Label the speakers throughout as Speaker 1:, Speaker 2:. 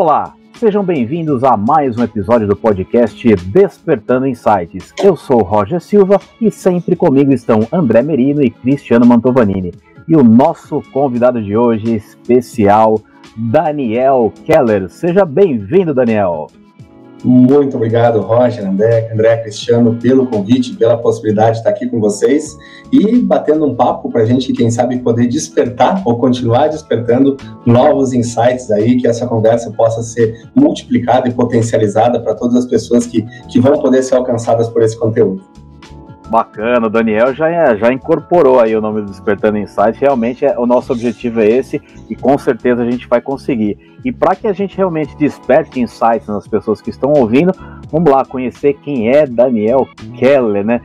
Speaker 1: Olá, sejam bem-vindos a mais um episódio do podcast Despertando Insights. Eu sou Roger Silva e sempre comigo estão André Merino e Cristiano Mantovanini. E o nosso convidado de hoje especial, Daniel Keller. Seja bem-vindo, Daniel.
Speaker 2: Muito obrigado, Roger, André, André Cristiano, pelo convite, pela possibilidade de estar aqui com vocês e batendo um papo para a gente, quem sabe, poder despertar ou continuar despertando novos insights aí, que essa conversa possa ser multiplicada e potencializada para todas as pessoas que, que vão poder ser alcançadas por esse conteúdo.
Speaker 1: Bacana, o Daniel já, já incorporou aí o nome do Despertando Insight. Realmente é, o nosso objetivo é esse e com certeza a gente vai conseguir. E para que a gente realmente desperte insights nas pessoas que estão ouvindo, vamos lá conhecer quem é Daniel Keller, né?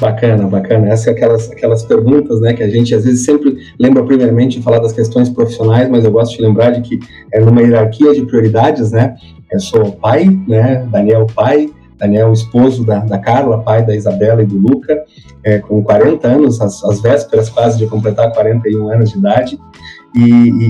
Speaker 2: Bacana, bacana. Essas aquelas, aquelas perguntas, né, que a gente às vezes sempre lembra primeiramente de falar das questões profissionais, mas eu gosto de lembrar de que é numa hierarquia de prioridades, né? Eu sou pai, né? Daniel pai, Daniel, esposo da, da Carla, pai da Isabela e do Luca, é, com 40 anos, as, as vésperas quase de completar 41 anos de idade, e,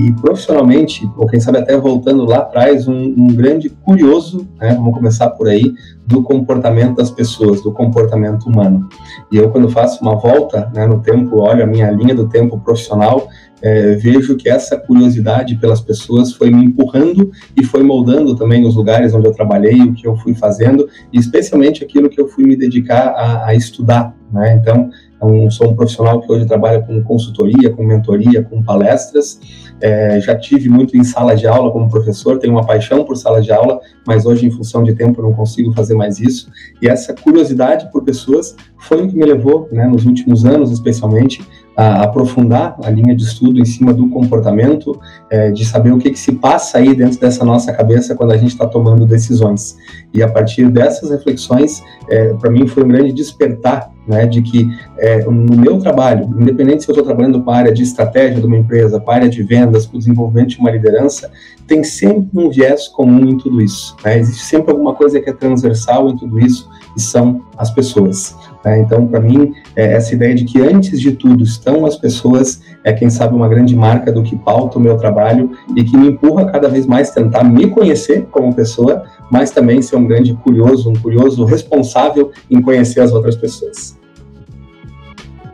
Speaker 2: e, profissionalmente, ou quem sabe até voltando lá atrás, um, um grande curioso, né, vamos começar por aí, do comportamento das pessoas, do comportamento humano. E eu, quando faço uma volta né, no tempo, olho a minha linha do tempo profissional, é, vejo que essa curiosidade pelas pessoas foi me empurrando e foi moldando também os lugares onde eu trabalhei, o que eu fui fazendo, e especialmente aquilo que eu fui me dedicar a, a estudar. Né? Então, eu sou um profissional que hoje trabalha com consultoria, com mentoria, com palestras. É, já tive muito em sala de aula como professor, tenho uma paixão por sala de aula, mas hoje, em função de tempo, não consigo fazer mais isso. E essa curiosidade por pessoas foi o que me levou, né, nos últimos anos, especialmente, a aprofundar a linha de estudo em cima do comportamento, é, de saber o que, que se passa aí dentro dessa nossa cabeça quando a gente está tomando decisões. E a partir dessas reflexões, é, para mim foi um grande despertar né, de que é, no meu trabalho, independente se eu estou trabalhando com a área de estratégia de uma empresa, com a área de vendas, com o desenvolvimento de uma liderança, tem sempre um viés comum em tudo isso. Né? Existe sempre alguma coisa que é transversal em tudo isso, e são as pessoas. Né? Então, para mim, é essa ideia de que antes de tudo estão as pessoas é, quem sabe, uma grande marca do que pauta o meu trabalho e que me empurra cada vez mais tentar me conhecer como pessoa, mas também ser um grande curioso, um curioso responsável em conhecer as outras pessoas.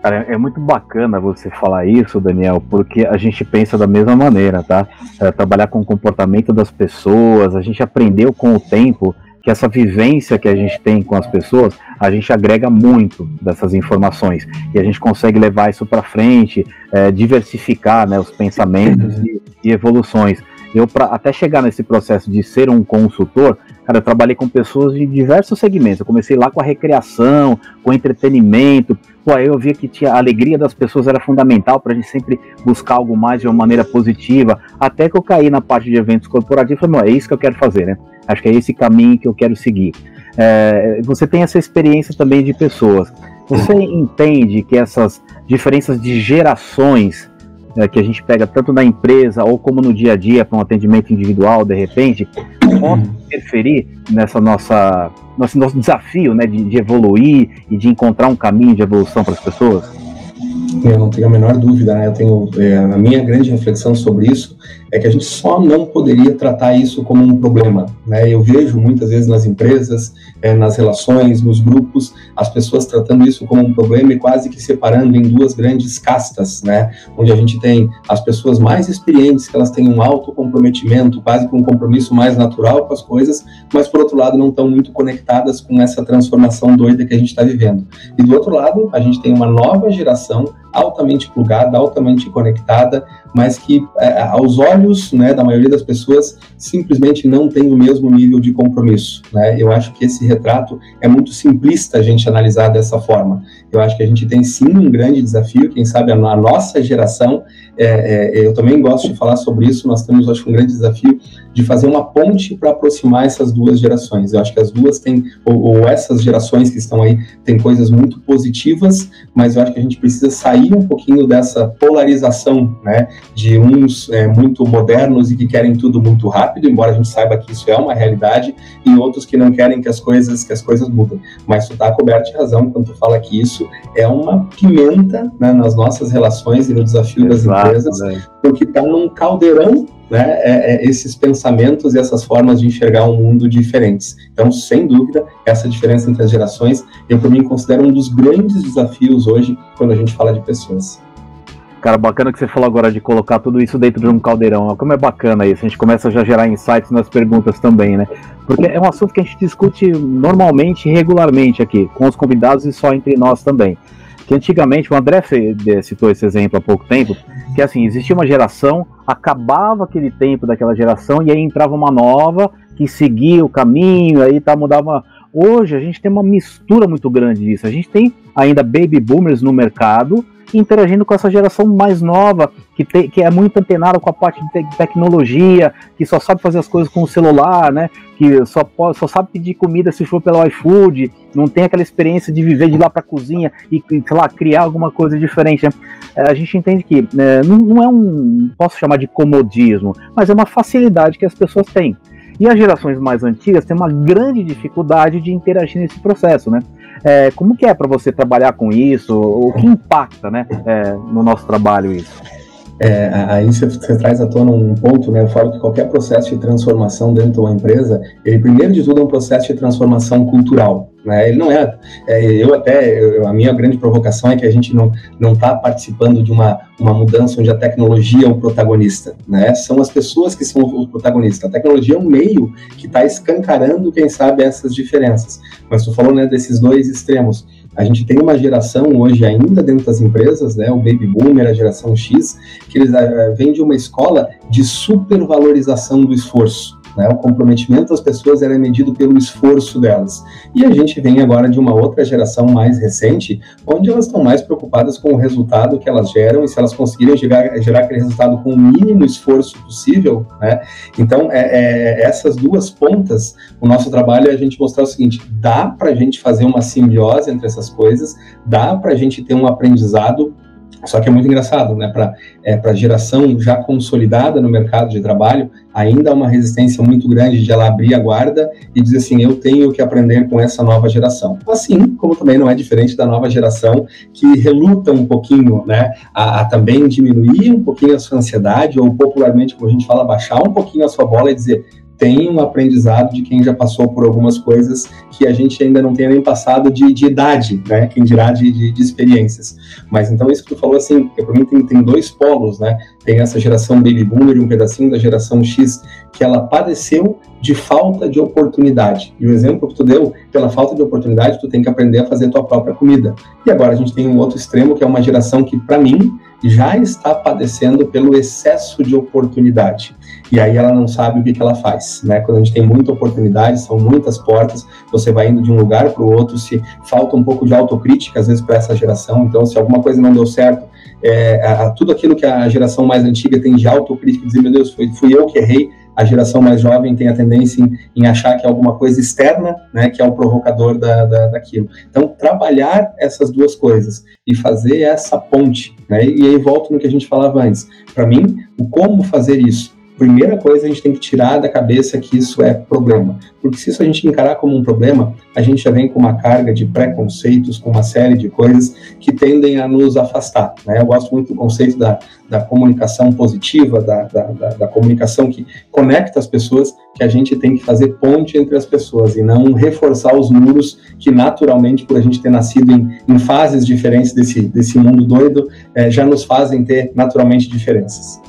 Speaker 1: Cara, é muito bacana você falar isso, Daniel, porque a gente pensa da mesma maneira, tá? É, trabalhar com o comportamento das pessoas, a gente aprendeu com o tempo que essa vivência que a gente tem com as pessoas, a gente agrega muito dessas informações e a gente consegue levar isso para frente, é, diversificar né, os pensamentos e, e, evoluções. Eu, pra, até chegar nesse processo de ser um consultor, cara, eu trabalhei com pessoas de diversos segmentos. Eu comecei lá com a recreação, com entretenimento. Pô, aí eu via que tinha, a alegria das pessoas era fundamental para a gente sempre buscar algo mais de uma maneira positiva. Até que eu caí na parte de eventos corporativos e falei, é isso que eu quero fazer, né? Acho que é esse caminho que eu quero seguir. É, você tem essa experiência também de pessoas. Você entende que essas diferenças de gerações é, que a gente pega tanto na empresa ou como no dia a dia para um atendimento individual, de repente, podem interferir nessa nossa nosso, nosso desafio né, de, de evoluir e de encontrar um caminho de evolução para as pessoas?
Speaker 2: Eu não tenho a menor dúvida, né? Eu tenho é, a minha grande reflexão sobre isso é que a gente só não poderia tratar isso como um problema, né? Eu vejo muitas vezes nas empresas, é, nas relações, nos grupos, as pessoas tratando isso como um problema e quase que separando em duas grandes castas, né? Onde a gente tem as pessoas mais experientes, que elas têm um alto comprometimento, quase que um compromisso mais natural com as coisas, mas por outro lado não estão muito conectadas com essa transformação doida que a gente está vivendo. E do outro lado, a gente tem uma nova geração altamente plugada, altamente conectada, mas que é, aos olhos né, da maioria das pessoas simplesmente não tem o mesmo nível de compromisso. Né? Eu acho que esse retrato é muito simplista a gente analisar dessa forma. Eu acho que a gente tem sim um grande desafio, quem sabe a, nossa geração, é, é, eu também gosto de falar sobre isso, nós temos, acho um grande desafio de fazer uma ponte para aproximar essas duas gerações. Eu acho que as duas têm, ou, ou, essas gerações que estão aí, têm coisas muito positivas, mas eu acho que a gente precisa sair um pouquinho dessa polarização, né, de uns é, muito modernos e que querem tudo muito rápido, embora a gente saiba que isso é uma realidade, e outros que não querem que as coisas que as coisas mudem. Mas tu está coberto de razão quando tu fala que isso é uma pimenta né, nas nossas relações e no desafio Exato, das empresas, né? porque está num caldeirão né, é, é esses pensamentos e essas formas de enxergar um mundo diferentes. Então, sem dúvida, essa diferença entre as gerações, eu, por mim, considero um dos grandes desafios hoje quando a gente fala de pessoas.
Speaker 1: Cara, bacana que você falou agora de colocar tudo isso dentro de um caldeirão. Como é bacana isso. A gente começa já a gerar insights nas perguntas também, né? Porque é um assunto que a gente discute normalmente, regularmente aqui, com os convidados e só entre nós também. Que antigamente, o André citou esse exemplo há pouco tempo, que assim, existia uma geração, acabava aquele tempo daquela geração e aí entrava uma nova que seguia o caminho, aí tá, mudava. Hoje a gente tem uma mistura muito grande disso. A gente tem ainda baby boomers no mercado, interagindo com essa geração mais nova, que, te, que é muito antenada com a parte de te tecnologia, que só sabe fazer as coisas com o celular, né? Que só, pode, só sabe pedir comida se for pelo iFood, não tem aquela experiência de viver de lá para a cozinha e, sei lá, criar alguma coisa diferente. Né? É, a gente entende que é, não, não é um, posso chamar de comodismo, mas é uma facilidade que as pessoas têm. E as gerações mais antigas têm uma grande dificuldade de interagir nesse processo, né? É, como que é para você trabalhar com isso? O que impacta, né, é, no nosso trabalho isso?
Speaker 2: É, aí você, você, traz à tona um ponto, né? Eu falo que qualquer processo de transformação dentro de uma empresa, ele primeiro de tudo é um processo de transformação cultural. Né? Ele não é, é eu até, eu, a minha grande provocação é que a gente não não está participando de uma, uma mudança onde a tecnologia é o protagonista, né? São as pessoas que são os protagonistas. A tecnologia é um meio que está escancarando, quem sabe, essas diferenças. Mas tu falou, né, desses dois extremos. A gente tem uma geração hoje ainda dentro das empresas, né, o baby boomer, a geração X, que eles uh, vêm de uma escola de supervalorização do esforço. Né? O comprometimento das pessoas era medido pelo esforço delas. E a gente vem agora de uma outra geração mais recente, onde elas estão mais preocupadas com o resultado que elas geram e se elas conseguirem gerar, gerar aquele resultado com o mínimo esforço possível. Né? Então, é, é, essas duas pontas, o nosso trabalho é a gente mostrar o seguinte: dá para a gente fazer uma simbiose entre essas coisas, dá para a gente ter um aprendizado só que é muito engraçado, né? Para é, a geração já consolidada no mercado de trabalho, ainda há uma resistência muito grande de ela abrir a guarda e dizer assim: eu tenho que aprender com essa nova geração. Assim como também não é diferente da nova geração que reluta um pouquinho, né? A, a também diminuir um pouquinho a sua ansiedade, ou popularmente, como a gente fala, baixar um pouquinho a sua bola e dizer: tem um aprendizado de quem já passou por algumas coisas que a gente ainda não tem nem passado de, de idade, né? Quem dirá de, de, de, experiências. Mas então isso que tu falou assim, para mim tem, tem dois polos, né? Tem essa geração baby boomer e um pedacinho da geração X que ela padeceu de falta de oportunidade. E o exemplo que tu deu, pela falta de oportunidade, tu tem que aprender a fazer tua própria comida. E agora a gente tem um outro extremo que é uma geração que para mim já está padecendo pelo excesso de oportunidade e aí ela não sabe o que, que ela faz, né? Quando a gente tem muita oportunidade, são muitas portas, você vai indo de um lugar para o outro, se falta um pouco de autocrítica às vezes para essa geração, então se alguma coisa não deu certo, é, a, a, tudo aquilo que a geração mais antiga tem de autocrítica, dizer, meu Deus, foi, fui eu que errei, a geração mais jovem tem a tendência em, em, achar que é alguma coisa externa, né, que é o provocador da, da, daquilo. Então, trabalhar essas duas coisas e fazer essa ponte, né, e aí volto no que a gente falava antes. Para mim, o como fazer isso primeira coisa a gente tem que tirar da cabeça que isso é problema. Porque se isso a gente encarar como um problema, a gente já vem com uma carga de preconceitos, com uma série de coisas que tendem a nos afastar. Né? Eu gosto muito do conceito da, da comunicação positiva, da, da, da, da comunicação que conecta as pessoas, que a gente tem que fazer ponte entre as pessoas e não reforçar os muros que naturalmente, por a gente ter nascido em, em fases diferentes desse, desse mundo doido, é, já nos fazem ter naturalmente diferenças.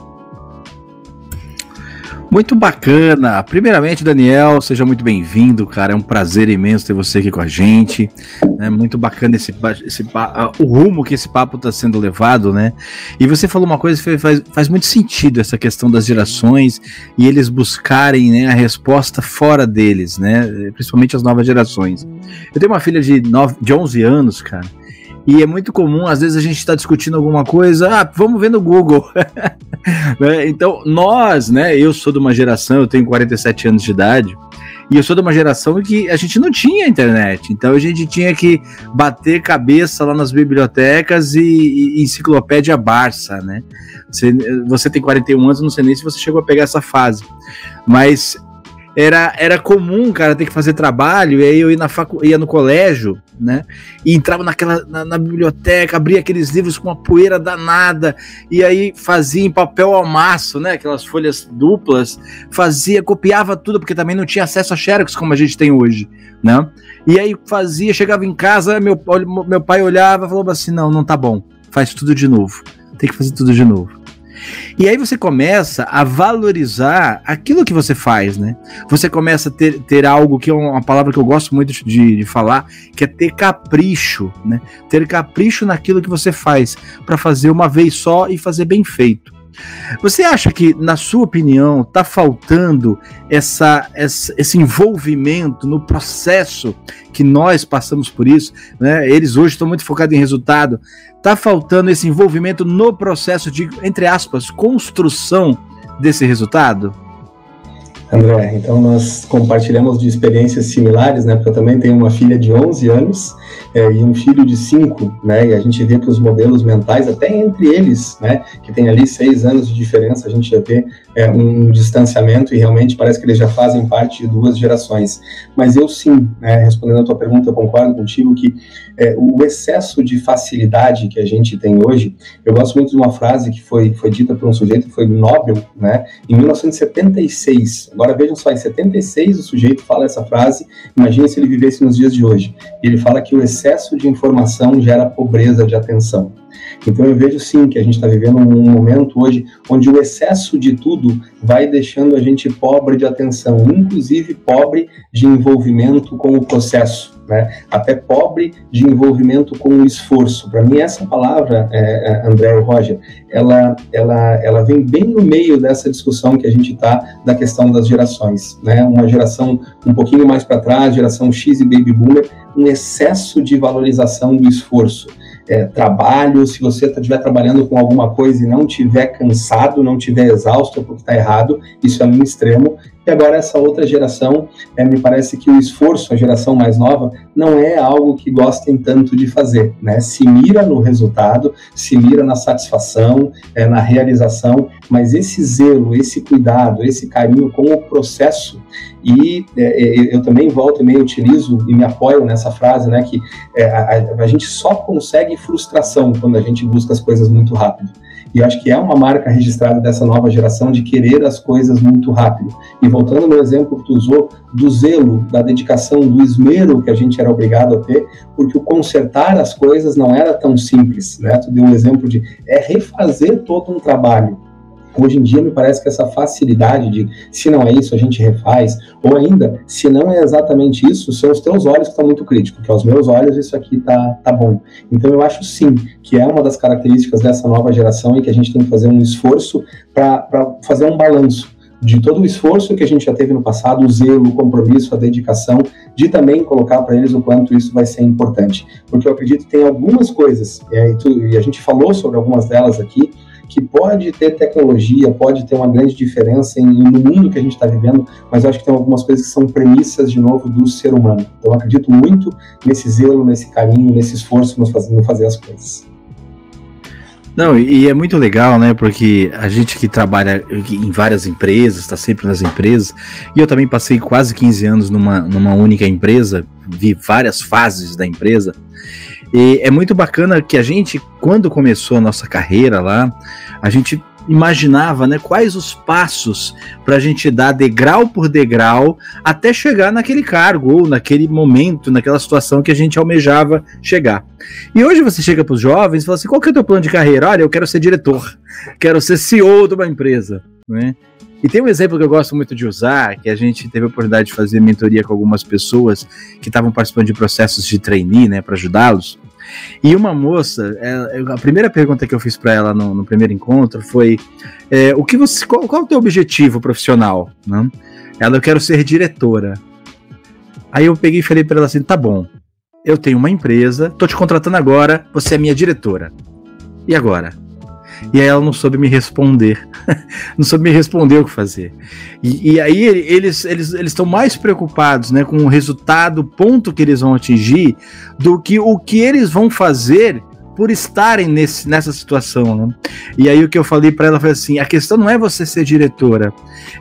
Speaker 3: Muito bacana. Primeiramente, Daniel, seja muito bem-vindo, cara. É um prazer imenso ter você aqui com a gente. É muito bacana esse, esse o rumo que esse papo está sendo levado, né? E você falou uma coisa que faz, faz muito sentido essa questão das gerações e eles buscarem né, a resposta fora deles, né? Principalmente as novas gerações. Eu tenho uma filha de, 9, de 11 anos, cara. E é muito comum, às vezes a gente está discutindo alguma coisa, ah, vamos ver no Google. né? Então, nós, né, eu sou de uma geração, eu tenho 47 anos de idade, e eu sou de uma geração que a gente não tinha internet, então a gente tinha que bater cabeça lá nas bibliotecas e, e enciclopédia Barça, né? Você, você tem 41 anos, não sei nem se você chegou a pegar essa fase, mas era, era comum, cara, ter que fazer trabalho, e aí eu ia, na facu ia no colégio, né? E entrava naquela, na, na, biblioteca, abria aqueles livros com uma poeira danada, e aí fazia em papel ao maço, né? Aquelas folhas duplas, fazia, copiava tudo, porque também não tinha acesso a Xerox como a gente tem hoje, né? E aí fazia, chegava em casa, meu, meu pai olhava e falava assim: não, não tá bom, faz tudo de novo, tem que fazer tudo de novo. E aí você começa a valorizar aquilo que você faz, né? Você começa a ter, ter algo que é uma palavra que eu gosto muito de, de falar, que é ter capricho, né? Ter capricho naquilo que você faz, para fazer uma vez só e fazer bem feito. Você acha que, na sua opinião, está faltando essa, essa, esse envolvimento no processo que nós passamos por isso? Né? Eles hoje estão muito focados em resultado. Está faltando esse envolvimento no processo de, entre aspas, construção desse resultado?
Speaker 2: André, então nós compartilhamos de experiências similares, né? Porque eu também tenho uma filha de 11 anos é, e um filho de 5, né? E a gente vê que os modelos mentais, até entre eles, né? Que tem ali seis anos de diferença, a gente já vê é, um distanciamento e realmente parece que eles já fazem parte de duas gerações. Mas eu sim, né, respondendo a tua pergunta, eu concordo contigo que é, o excesso de facilidade que a gente tem hoje, eu gosto muito de uma frase que foi, foi dita por um sujeito que foi Nobel, né, em 1976. Agora vejam só, em 76 o sujeito fala essa frase, imagine se ele vivesse nos dias de hoje. E ele fala que o excesso de informação gera pobreza de atenção. Então eu vejo sim que a gente está vivendo um momento hoje onde o excesso de tudo vai deixando a gente pobre de atenção, inclusive pobre de envolvimento com o processo. Né? até pobre de envolvimento com o esforço. Para mim, essa palavra, é, é, André e Roger, ela, ela, ela vem bem no meio dessa discussão que a gente está da questão das gerações. Né? Uma geração um pouquinho mais para trás, geração X e Baby Boomer, um excesso de valorização do esforço é, trabalho, se você estiver trabalhando com alguma coisa e não estiver cansado, não estiver exausto porque está errado, isso é um extremo. E agora essa outra geração, é, me parece que o esforço, a geração mais nova, não é algo que gostem tanto de fazer, né? Se mira no resultado, se mira na satisfação, é, na realização, mas esse zelo, esse cuidado, esse carinho com o processo e é, é, eu também volto e meio utilizo e me apoio nessa frase, né, que é, a, a, gente só consegue frustração quando a gente busca as coisas muito rápido. E acho que é uma marca registrada dessa nova geração de querer as coisas muito rápido. E voltando no exemplo que tu usou, do zelo, da dedicação, do esmero que a gente era obrigado a ter, porque o consertar as coisas não era tão simples, né? Tu deu um exemplo de é refazer todo um trabalho. Hoje em dia, me parece que essa facilidade de, se não é isso, a gente refaz, ou ainda, se não é exatamente isso, são os teus olhos que estão muito críticos, porque aos meus olhos isso aqui tá, tá bom. Então, eu acho sim que é uma das características dessa nova geração e que a gente tem que fazer um esforço para fazer um balanço de todo o esforço que a gente já teve no passado, o zelo, o compromisso, a dedicação, de também colocar para eles o quanto isso vai ser importante. Porque eu acredito que tem algumas coisas, e, tu, e a gente falou sobre algumas delas aqui, que pode ter tecnologia, pode ter uma grande diferença em, no mundo que a gente está vivendo, mas eu acho que tem algumas coisas que são premissas, de novo, do ser humano. Então, acredito muito nesse zelo, nesse carinho, nesse esforço nos fazendo fazer as coisas.
Speaker 3: Não, e é muito legal, né? Porque a gente que trabalha em várias empresas, está sempre nas empresas, e eu também passei quase 15 anos numa, numa única empresa, vi várias fases da empresa, e é muito bacana que a gente, quando começou a nossa carreira lá, a gente imaginava né, quais os passos para a gente dar degrau por degrau até chegar naquele cargo ou naquele momento, naquela situação que a gente almejava chegar. E hoje você chega para os jovens e fala assim: qual que é o teu plano de carreira? Olha, eu quero ser diretor, quero ser CEO de uma empresa. Né? E tem um exemplo que eu gosto muito de usar, que a gente teve a oportunidade de fazer mentoria com algumas pessoas que estavam participando de processos de trainee, né, para ajudá-los. E uma moça, é, a primeira pergunta que eu fiz para ela no, no, primeiro encontro foi: é, o que você, qual, qual é o teu objetivo profissional? Né? Ela, eu quero ser diretora. Aí eu peguei e falei para ela assim: tá bom, eu tenho uma empresa, tô te contratando agora, você é minha diretora. E agora? E aí ela não soube me responder. não soube me responder o que fazer. E, e aí eles eles eles estão mais preocupados, né, com o resultado, o ponto que eles vão atingir, do que o que eles vão fazer por estarem nesse, nessa situação. Né? E aí o que eu falei para ela foi assim: a questão não é você ser diretora,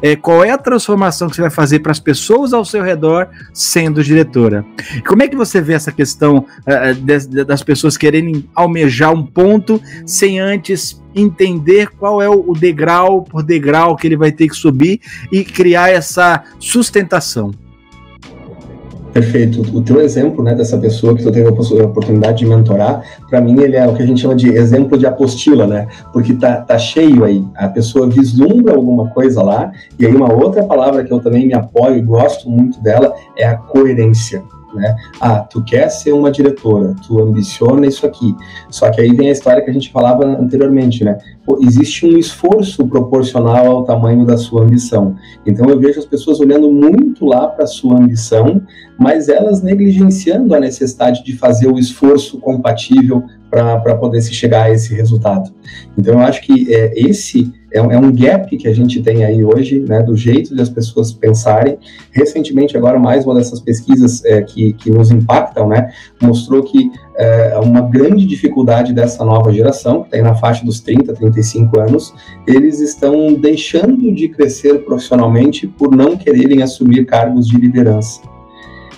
Speaker 3: é qual é a transformação que você vai fazer para as pessoas ao seu redor sendo diretora. Como é que você vê essa questão uh, de, das pessoas quererem almejar um ponto sem antes entender qual é o degrau por degrau que ele vai ter que subir e criar essa sustentação?
Speaker 2: Perfeito. O teu exemplo, né, dessa pessoa que tu teve a oportunidade de mentorar, para mim ele é o que a gente chama de exemplo de apostila, né? Porque tá, tá cheio aí. A pessoa vislumbra alguma coisa lá, e aí uma outra palavra que eu também me apoio e gosto muito dela é a coerência né? Ah, tu quer ser uma diretora, tu ambiciona isso aqui. Só que aí vem a história que a gente falava anteriormente, né? Pô, existe um esforço proporcional ao tamanho da sua ambição. Então eu vejo as pessoas olhando muito lá para a sua ambição, mas elas negligenciando a necessidade de fazer o esforço compatível para poder se chegar a esse resultado. Então eu acho que é, esse é, é, um gap que a gente tem aí hoje, né, do jeito de as pessoas pensarem. Recentemente, agora, mais uma dessas pesquisas é, que, que nos impactam, né, mostrou que é, uma grande dificuldade dessa nova geração, que tem na faixa dos 30, 35 anos, eles estão deixando de crescer profissionalmente por não quererem assumir cargos de liderança.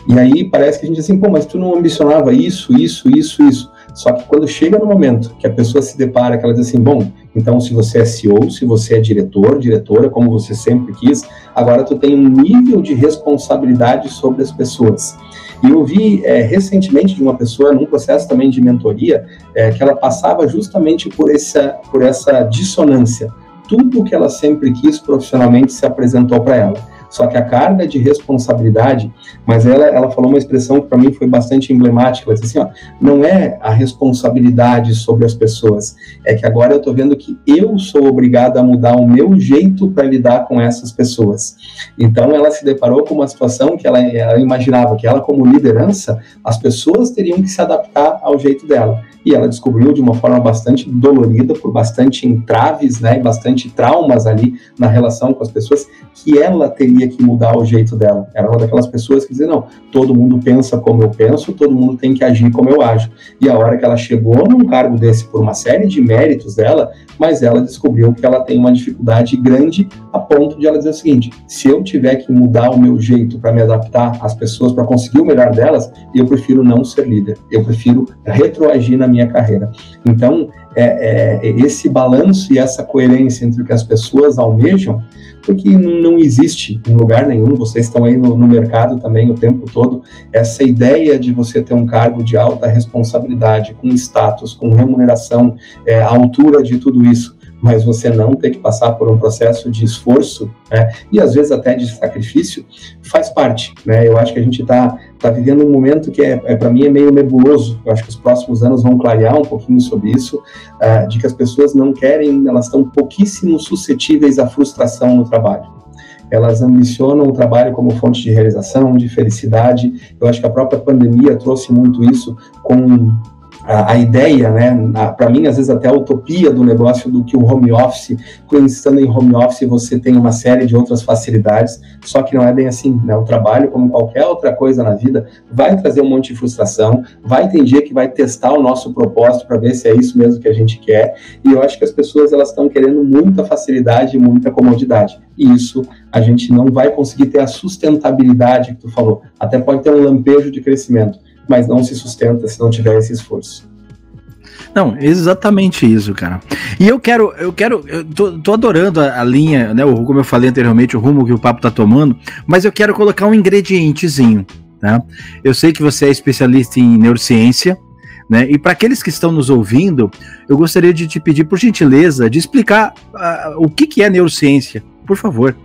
Speaker 2: E aí parece que a gente diz assim, pô, mas tu não ambicionava isso, isso, isso, isso. Só que quando chega no momento que a pessoa se depara, que ela diz assim, bom, então se você é CEO, se você é diretor, diretora, como você sempre quis, agora tu tem um nível de responsabilidade sobre as pessoas. E eu vi é, recentemente de uma pessoa, num processo também de mentoria, é, que ela passava justamente por essa, por essa dissonância. Tudo que ela sempre quis profissionalmente se apresentou para ela só que a carga de responsabilidade, mas ela, ela falou uma expressão que para mim foi bastante emblemática, ela disse assim, ó, não é a responsabilidade sobre as pessoas, é que agora eu estou vendo que eu sou obrigada a mudar o meu jeito para lidar com essas pessoas. Então ela se deparou com uma situação que ela, ela imaginava que ela como liderança, as pessoas teriam que se adaptar ao jeito dela e ela descobriu de uma forma bastante dolorida, por bastante entraves, né, e bastante traumas ali na relação com as pessoas, que ela teria que mudar o jeito dela. Era uma daquelas pessoas que dizia, não, todo mundo pensa como eu penso, todo mundo tem que agir como eu ajo. E a hora que ela chegou num cargo desse por uma série de méritos dela, mas ela descobriu que ela tem uma dificuldade grande a ponto de ela dizer o seguinte: se eu tiver que mudar o meu jeito para me adaptar às pessoas, para conseguir o melhor delas, eu prefiro não ser líder, eu prefiro retroagir na minha carreira. Então, é, é, esse balanço e essa coerência entre o que as pessoas almejam, porque não existe em lugar nenhum, vocês estão aí no, no, mercado também o tempo todo, essa ideia de você ter um cargo de alta responsabilidade, com status, com remuneração, é, altura de tudo isso mas você não ter que passar por um processo de esforço né, e às vezes até de sacrifício faz parte. Né? Eu acho que a gente está tá vivendo um momento que é, é para mim é meio nebuloso. Eu acho que os próximos anos vão clarear um pouquinho sobre isso, uh, de que as pessoas não querem, elas estão pouquíssimo suscetíveis à frustração no trabalho elas ambicionam o trabalho como fonte de realização, de felicidade. Eu acho que a própria pandemia trouxe muito isso com a, a ideia, né, para mim, às vezes até a utopia do negócio do que o home office, estando em home office você tem uma série de outras facilidades, só que não é bem assim, né, o trabalho, como qualquer outra coisa na vida, vai trazer um monte de frustração, vai ter dia que vai testar o nosso propósito para ver se é isso mesmo que a gente quer, e eu acho que as pessoas elas estão querendo muita facilidade e muita comodidade, e isso a gente não vai conseguir ter a sustentabilidade que tu falou, até pode ter um lampejo de crescimento, mas não se sustenta se não tiver esse esforço.
Speaker 3: Não, exatamente isso, cara. E eu quero, eu quero, eu tô, tô adorando a, a, linha, né? O, como eu falei anteriormente, o rumo que o papo tá tomando, mas eu quero colocar um ingredientezinho, tá? Eu sei que você é especialista em neurociência, né? E para aqueles que estão nos ouvindo, eu gostaria de te pedir, por gentileza, de explicar uh, o que, que é neurociência, por favor.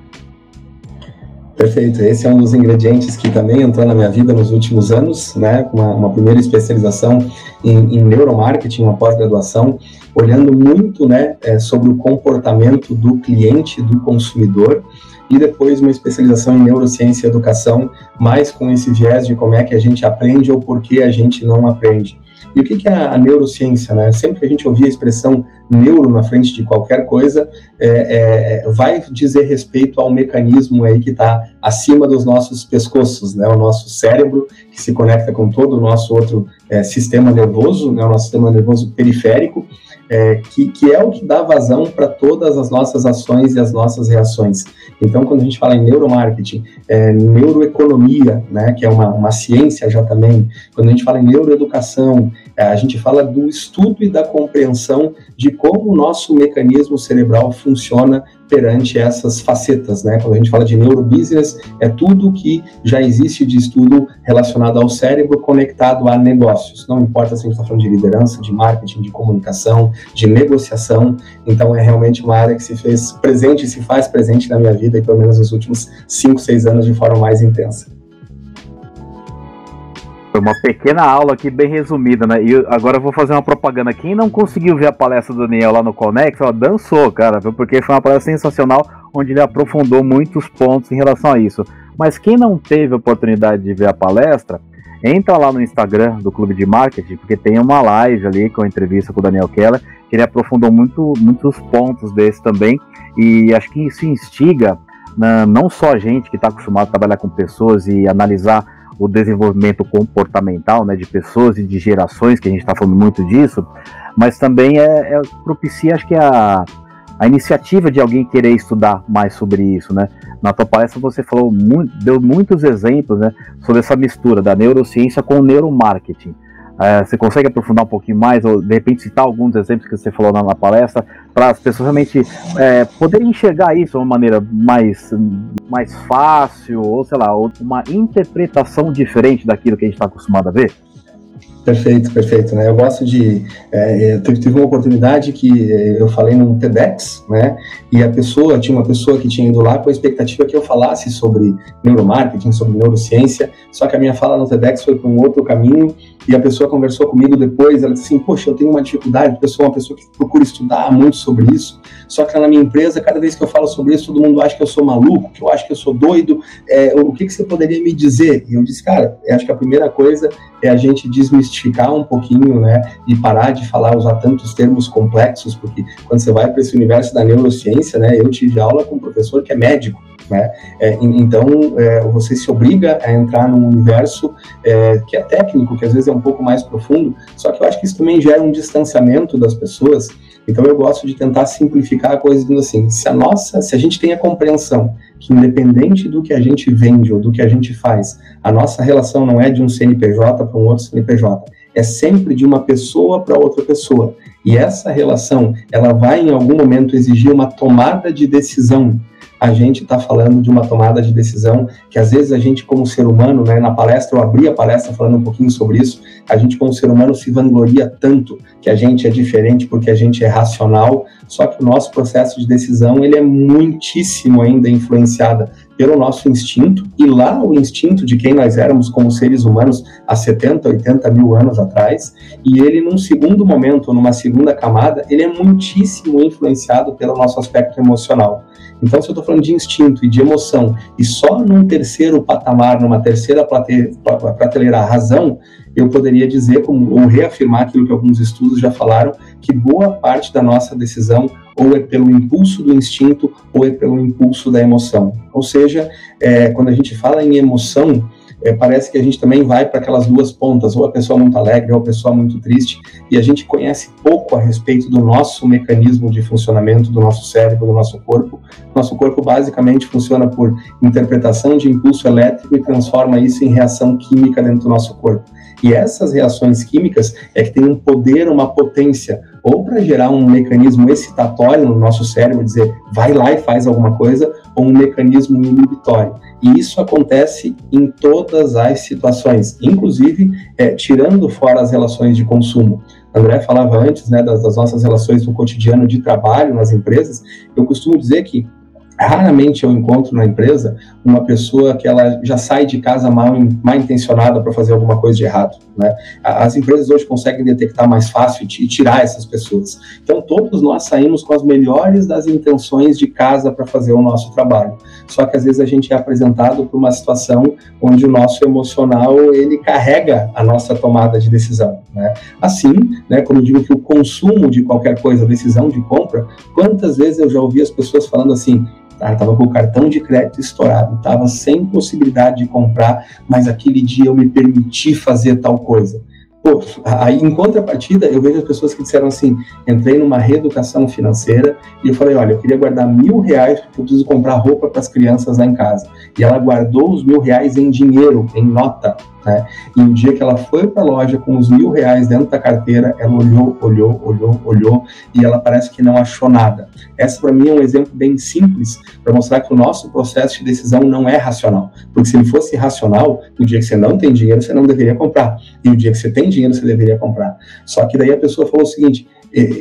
Speaker 2: Perfeito. Esse é um dos ingredientes que também entrou na minha vida nos últimos anos, né? Uma, uma primeira especialização em, em neuromarketing, uma pós-graduação, olhando muito, né, é, sobre o comportamento do cliente, do consumidor e depois uma especialização em neurociência e educação, mais com esse viés de como é que a gente aprende ou por que a gente não aprende. E o que, é a neurociência? Né? Sempre que a gente ouvir a expressão neuro na frente de qualquer coisa, é, é, vai dizer respeito ao mecanismo aí que está acima dos nossos pescoços, né? o nosso cérebro, que se conecta com todo o nosso outro é, sistema nervoso, né? o nosso sistema nervoso periférico, é, que, que, é o que dá vazão para todas as nossas ações e as nossas reações. Então, quando a gente fala em neuromarketing, é, neuroeconomia, né, que é uma, uma ciência já também, quando a gente fala em neuroeducação, é, a gente fala do estudo e da compreensão de como o nosso mecanismo cerebral funciona perante essas facetas, né? Quando a gente fala de neurobusiness, é tudo que já existe de estudo relacionado ao cérebro conectado a negócios. Não importa se a gente está falando de liderança, de marketing, de comunicação, de negociação. Então é realmente uma área que se fez presente, se faz presente na minha vida e pelo menos nos últimos cinco, seis anos de forma mais intensa.
Speaker 1: Foi uma pequena aula aqui, bem resumida, né? E agora eu vou fazer uma propaganda. Quem não conseguiu ver a palestra do Daniel lá no Conex, ó, dançou, cara, porque foi uma palestra sensacional, onde ele aprofundou muitos pontos em relação a isso. Mas quem não teve a oportunidade de ver a palestra, entra lá no Instagram do Clube de Marketing, porque tem uma live ali com a entrevista com o Daniel Keller, que ele aprofundou muito, muitos pontos desse também, e acho que isso instiga né, não só a gente que está acostumado a trabalhar com pessoas e analisar o desenvolvimento comportamental né, de pessoas e de gerações, que a gente está falando muito disso, mas também é, é, propicia, acho que a, a iniciativa de alguém querer estudar mais sobre isso, né? Na tua palestra você falou muito, deu muitos exemplos, né, sobre essa mistura da neurociência com o neuromarketing. É, você consegue aprofundar um pouquinho mais, ou de repente citar alguns exemplos que você falou na, na palestra, para as pessoas realmente é, poderem enxergar isso de uma maneira mais, mais fácil, ou sei lá, uma interpretação diferente daquilo que a gente está acostumado a ver?
Speaker 2: Perfeito, perfeito, né? Eu gosto de, é, eu tive uma oportunidade que eu falei num TEDx, né? E a pessoa, tinha uma pessoa que tinha ido lá com a expectativa que eu falasse sobre neuromarketing, sobre neurociência, só que a minha fala no TEDx foi para um outro caminho e a pessoa conversou comigo depois, ela disse assim, poxa, eu tenho uma dificuldade, eu sou uma pessoa que procura estudar muito sobre isso, só que na minha empresa, cada vez que eu falo sobre isso, todo mundo acha que eu sou maluco, que eu acho que eu sou doido, é, o que, que você poderia me dizer? E eu disse, cara, eu acho que a primeira coisa é a gente desmistificar um pouquinho, né, e parar de falar, usar tantos termos complexos, porque quando você vai para esse universo da neurociência, né, eu tive aula com um professor que é médico, né? É, então, é, você se obriga a entrar num universo é, que é técnico, que às vezes é um pouco mais profundo, só que eu acho que isso também gera um distanciamento das pessoas. Então, eu gosto de tentar simplificar a coisa dizendo assim: se a nossa, se a gente tem a compreensão que, independente do que a gente vende ou do que a gente faz, a nossa relação não é de um CNPJ para um outro CNPJ, é sempre de uma pessoa para outra pessoa. E essa relação, ela vai em algum momento exigir uma tomada de decisão a gente está falando de uma tomada de decisão que às vezes a gente como ser humano, né, na palestra eu abri a palestra falando um pouquinho sobre isso, a gente como ser humano se vangloria tanto que a gente é diferente porque a gente é racional, só que o nosso processo de decisão ele é muitíssimo ainda influenciado pelo nosso instinto, e lá o instinto de quem nós éramos como seres humanos há 70, 80 mil anos atrás, e ele num segundo momento, numa segunda camada, ele é muitíssimo influenciado pelo nosso aspecto emocional. Então, se eu estou falando de instinto e de emoção, e só num terceiro patamar, numa terceira prateleira, a razão, eu poderia dizer, como, ou reafirmar aquilo que alguns estudos já falaram, que boa parte da nossa decisão ou é pelo impulso do instinto ou é pelo impulso da emoção. Ou seja, é, quando a gente fala em emoção, é, parece que a gente também vai para aquelas duas pontas, ou a pessoa muito alegre ou a pessoa muito triste, e a gente conhece pouco a respeito do nosso mecanismo de funcionamento do nosso cérebro, do nosso corpo. Nosso corpo basicamente funciona por interpretação de impulso elétrico e transforma isso em reação química dentro do nosso corpo. E essas reações químicas é que tem um poder, uma potência, ou para gerar um mecanismo excitatório no nosso cérebro, dizer vai lá e faz alguma coisa, ou um mecanismo inibitório. E isso acontece em todas as situações, inclusive é, tirando fora as relações de consumo. André falava antes né, das, das nossas relações no cotidiano de trabalho nas empresas. Eu costumo dizer que raramente eu encontro na empresa uma pessoa que ela já sai de casa mal, mal intencionada para fazer alguma coisa de errado. Né? As empresas hoje conseguem detectar mais fácil e tirar essas pessoas. Então, todos nós saímos com as melhores das intenções de casa para fazer o nosso trabalho. Só que às vezes a gente é apresentado por uma situação onde o nosso emocional ele carrega a nossa tomada de decisão. Né? Assim, né, como eu digo que o consumo de qualquer coisa, decisão de compra, quantas vezes eu já ouvi as pessoas falando assim: Estava com o cartão de crédito estourado, estava sem possibilidade de comprar, mas aquele dia eu me permiti fazer tal coisa. Pô, aí em contrapartida, eu vejo as pessoas que disseram assim: entrei numa reeducação financeira e eu falei, olha, eu queria guardar mil reais porque eu preciso comprar roupa para as crianças lá em casa. E ela guardou os mil reais em dinheiro, em nota. Né? E um dia que ela foi para a loja com os mil reais dentro da carteira, ela olhou, olhou, olhou, olhou e ela parece que não achou nada. Essa para mim é um exemplo bem simples para mostrar que o nosso processo de decisão não é racional. Porque se ele fosse racional, o dia que você não tem dinheiro, você não deveria comprar. E o dia que você tem dinheiro, você deveria comprar. Só que daí a pessoa falou o seguinte: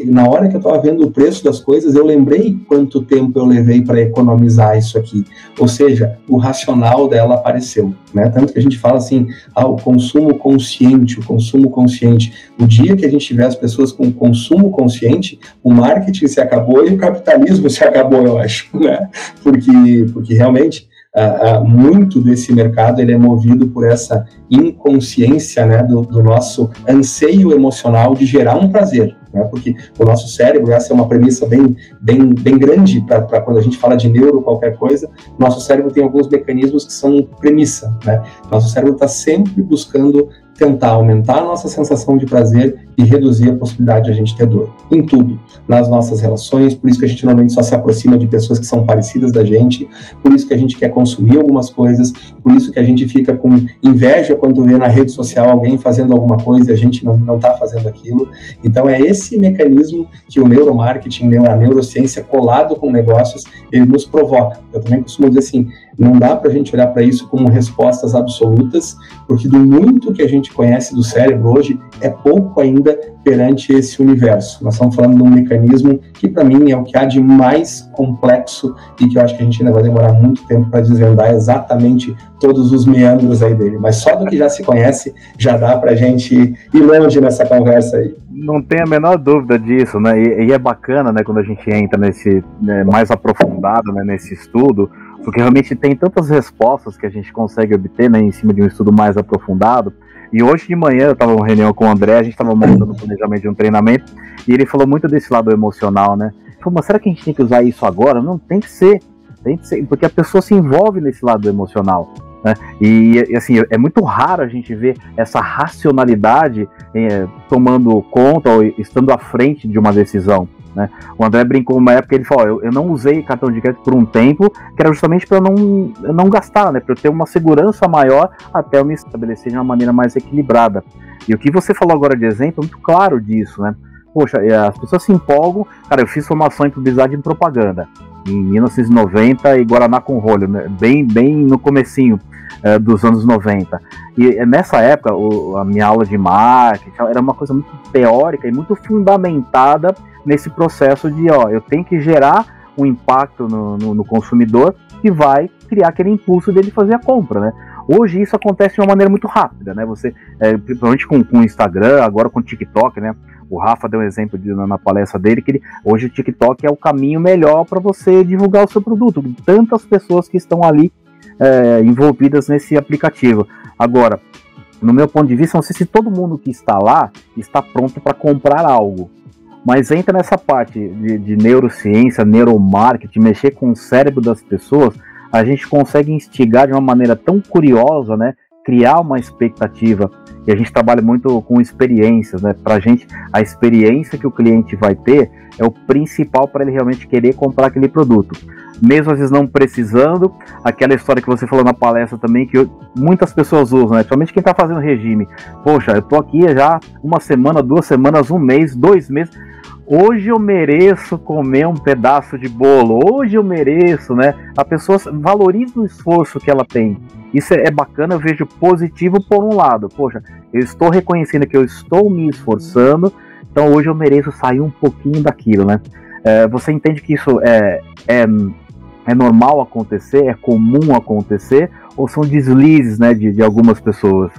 Speaker 2: na hora que eu estava vendo o preço das coisas, eu lembrei quanto tempo eu levei para economizar isso aqui. Ou seja, o racional dela apareceu. Né? Tanto que a gente fala assim, ah, o consumo consciente, o consumo consciente. O dia que a gente tiver as pessoas com consumo consciente, o marketing se acabou e o capitalismo se acabou, eu acho. Né? Porque, porque realmente Uh, muito desse mercado ele é movido por essa inconsciência né, do, do, nosso anseio emocional de gerar um prazer né? porque o nosso cérebro, essa é uma premissa bem, bem, bem grande para quando a gente fala de neuro, qualquer coisa, nosso cérebro tem alguns mecanismos que são premissa. Né? Nosso cérebro está sempre buscando tentar aumentar a nossa sensação de prazer e reduzir a possibilidade de a gente ter dor. Em tudo, nas nossas relações, por isso que a gente normalmente só se aproxima de pessoas que são parecidas da gente, por isso que a gente quer consumir algumas coisas, por isso que a gente fica com inveja quando vê na rede social alguém fazendo alguma coisa e a gente não está fazendo aquilo. Então é esse mecanismo que o neuromarketing, a neurociência colado com negócios, ele nos provoca. Eu também costumo dizer assim, não dá para a gente olhar para isso como respostas absolutas, porque do muito que a gente conhece do cérebro hoje, é pouco ainda perante esse universo. Nós estamos falando de um mecanismo que, para mim, é o que há de mais complexo e que eu acho que a gente ainda vai demorar muito tempo para desvendar exatamente todos os meandros aí dele. Mas só do que já se conhece, já dá para a gente ir longe nessa conversa aí.
Speaker 1: Não tem a menor dúvida disso, né? E, e é bacana, né, quando a gente entra nesse né, mais aprofundado, né, nesse estudo, porque realmente tem tantas respostas que a gente consegue obter, né, em cima de um estudo mais aprofundado e hoje de manhã eu estava em reunião com o André, a gente estava montando o planejamento de um treinamento, e ele falou muito desse lado emocional, né? Ele falou, mas será que a gente tem que usar isso agora? Não, tem que ser. Tem que ser, porque a pessoa se envolve nesse lado emocional. Né? E, e, assim, é muito raro a gente ver essa racionalidade é, tomando conta ou estando à frente de uma decisão. Né? O André brincou uma época ele falou: eu, eu não usei cartão de crédito por um tempo, que era justamente para não, não gastar, né? para eu ter uma segurança maior até eu me estabelecer de uma maneira mais equilibrada. E o que você falou agora de exemplo é muito claro disso, né? Poxa, as pessoas se empolgam. Cara, eu fiz formação em publicidade e propaganda em 1990 e Guaraná com rolho, né? bem, bem no comecinho é, dos anos 90. E nessa época, o, a minha aula de marketing era uma coisa muito teórica e muito fundamentada nesse processo de, ó, eu tenho que gerar um impacto no, no, no consumidor que vai criar aquele impulso dele fazer a compra, né? Hoje isso acontece de uma maneira muito rápida, né? Você, é, principalmente com, o Instagram, agora com o TikTok, né? O Rafa deu um exemplo de, na, na palestra dele que ele, hoje o TikTok é o caminho melhor para você divulgar o seu produto. Tantas pessoas que estão ali é, envolvidas nesse aplicativo. Agora, no meu ponto de vista, não sei se todo mundo que está lá está pronto para comprar algo. Mas entra nessa parte de, de neurociência, neuromarketing, mexer com o cérebro das pessoas, a gente consegue instigar de uma maneira tão curiosa, né? Criar uma expectativa. E a gente trabalha muito com experiências, né? Para a gente, a experiência que o cliente vai ter é o principal para ele realmente querer comprar aquele produto. Mesmo às vezes não precisando, aquela história que você falou na palestra também, que muitas pessoas usam, né? Principalmente quem está fazendo regime. Poxa, eu tô aqui já uma semana, duas semanas, um mês, dois meses hoje eu mereço comer um pedaço de bolo, hoje eu mereço, né? A pessoa valoriza o esforço que ela tem. Isso é bacana, eu vejo positivo por um lado. Poxa, eu estou reconhecendo que eu estou me esforçando, então hoje eu mereço sair um pouquinho daquilo, né? É, você entende que isso é, é é normal acontecer, é comum acontecer, ou são deslizes né, de, de algumas pessoas?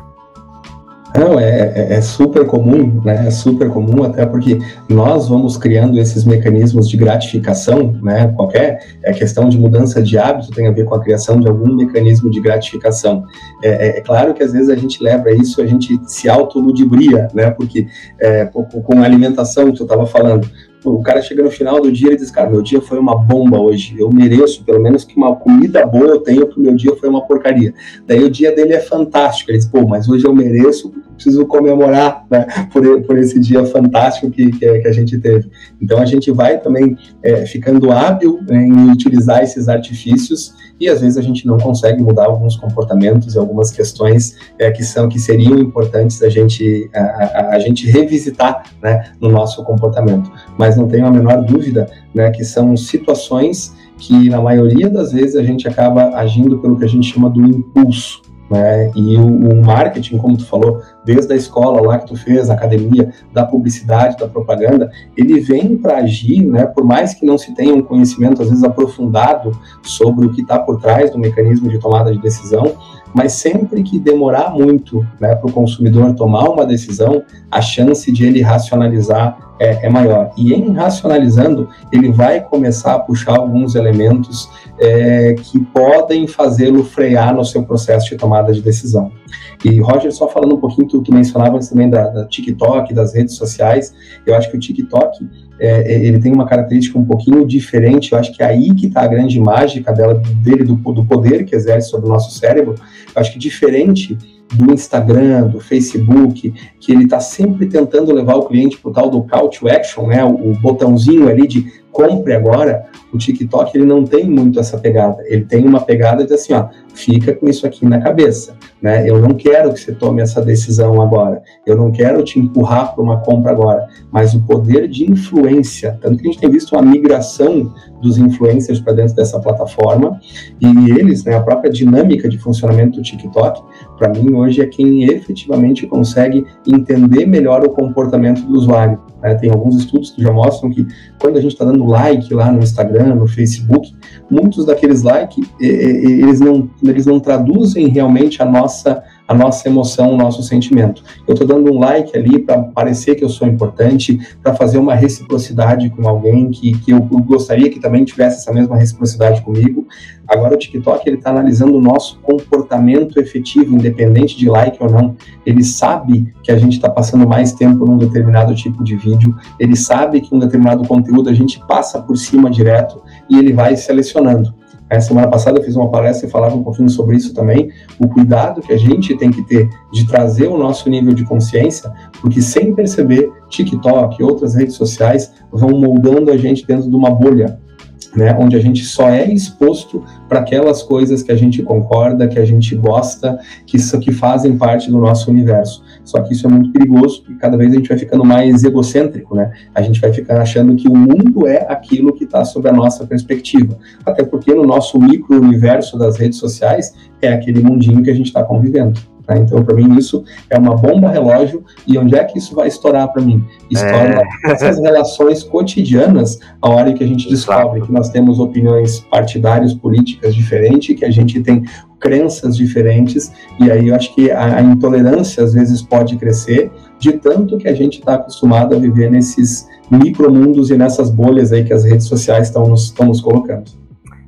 Speaker 2: Não, é, é, é, super comum, né? É super comum, até porque nós vamos criando esses mecanismos de gratificação, né? Qualquer é questão de mudança de hábito tem a ver com a criação de algum mecanismo de gratificação. É, é, é claro que às vezes a gente leva isso, a gente se autoludibria, né? Porque é, com a alimentação que eu estava falando, o cara chega no final do dia e diz, cara, meu dia foi uma bomba hoje, eu mereço pelo menos que uma comida boa eu tenha, porque meu dia foi uma porcaria. Daí o dia dele é fantástico, ele diz, pô, mas hoje eu mereço, preciso comemorar né, por, por esse dia fantástico que, que, que, a gente teve. Então a gente vai também é, ficando hábil né, em utilizar esses artifícios e às vezes a gente não consegue mudar alguns comportamentos e algumas questões é, que são que seriam importantes a gente a, a, a, gente revisitar né, no nosso comportamento. Mas não tenho a menor dúvida né, que são situações que na maioria das vezes a gente acaba agindo pelo que a gente chama do impulso. Né? E o, o, marketing, como tu falou, desde a escola lá que tu fez, a academia, da publicidade, da propaganda, ele vem para agir, né? Por mais que não se tenha um conhecimento às vezes aprofundado sobre o que está por trás do mecanismo de tomada de decisão, mas sempre que demorar muito né, para o consumidor tomar uma decisão, a chance de ele racionalizar é, é, maior. E em racionalizando, ele vai começar a puxar alguns elementos é, que podem fazê-lo frear no seu processo de tomada de decisão. E, Roger, só falando um pouquinho, tu, tu mencionavas também da, da TikTok, das redes sociais, eu acho que o TikTok é, é, ele tem uma característica um pouquinho diferente. Eu acho que é aí que está a grande mágica dela, dele, do, do poder que exerce sobre o nosso cérebro. Eu acho que diferente do Instagram, do Facebook, que ele está sempre tentando levar o cliente para o tal do call to action, né, o, o botãozinho ali de compre agora, o TikTok ele não tem muito essa pegada. Ele tem uma pegada de assim, ó, fica com isso aqui na cabeça, né? Eu não quero que você tome essa decisão agora. Eu não quero te empurrar para uma compra agora, mas o poder de influência, tanto que a gente tem visto uma migração dos influencers para dentro dessa plataforma e eles, né, a própria dinâmica de funcionamento do TikTok, para mim hoje é quem efetivamente consegue entender melhor o comportamento do usuário. Né? Tem alguns estudos que já mostram que quando a gente está dando like lá no Instagram, no Facebook, muitos daqueles likes eles não, eles não traduzem realmente a nossa a nossa emoção, o nosso sentimento. Eu estou dando um like ali para parecer que eu sou importante, para fazer uma reciprocidade com alguém que, que eu gostaria que também tivesse essa mesma reciprocidade comigo. Agora o TikTok ele está analisando o nosso comportamento efetivo, independente de like ou não. Ele sabe que a gente está passando mais tempo num determinado tipo de vídeo. Ele sabe que um determinado conteúdo a gente passa por cima direto e ele vai selecionando. A semana passada eu fiz uma palestra e falava um pouquinho sobre isso também, o cuidado que a gente tem que ter de trazer o nosso nível de consciência, porque sem perceber, TikTok e outras redes sociais vão moldando a gente dentro de uma bolha né, onde a gente só é exposto para aquelas coisas que a gente concorda, que a gente gosta, que, que fazem parte do nosso universo. Só que isso é muito perigoso e cada vez a gente vai ficando mais egocêntrico, né? A gente vai ficar achando que o mundo é aquilo que está sob a nossa perspectiva. Até porque no nosso micro-universo das redes sociais é aquele mundinho que a gente está convivendo. Tá? Então, para mim, isso é uma bomba relógio. E onde é que isso vai estourar para mim? Estoura é... essas relações cotidianas, a hora que a gente descobre Exato. que nós temos opiniões partidárias, políticas diferentes, que a gente tem crenças diferentes, e aí eu acho que a, a intolerância às vezes pode crescer, de tanto que a gente está acostumado a viver nesses micromundos e nessas bolhas aí que as redes sociais estão nos, nos colocando.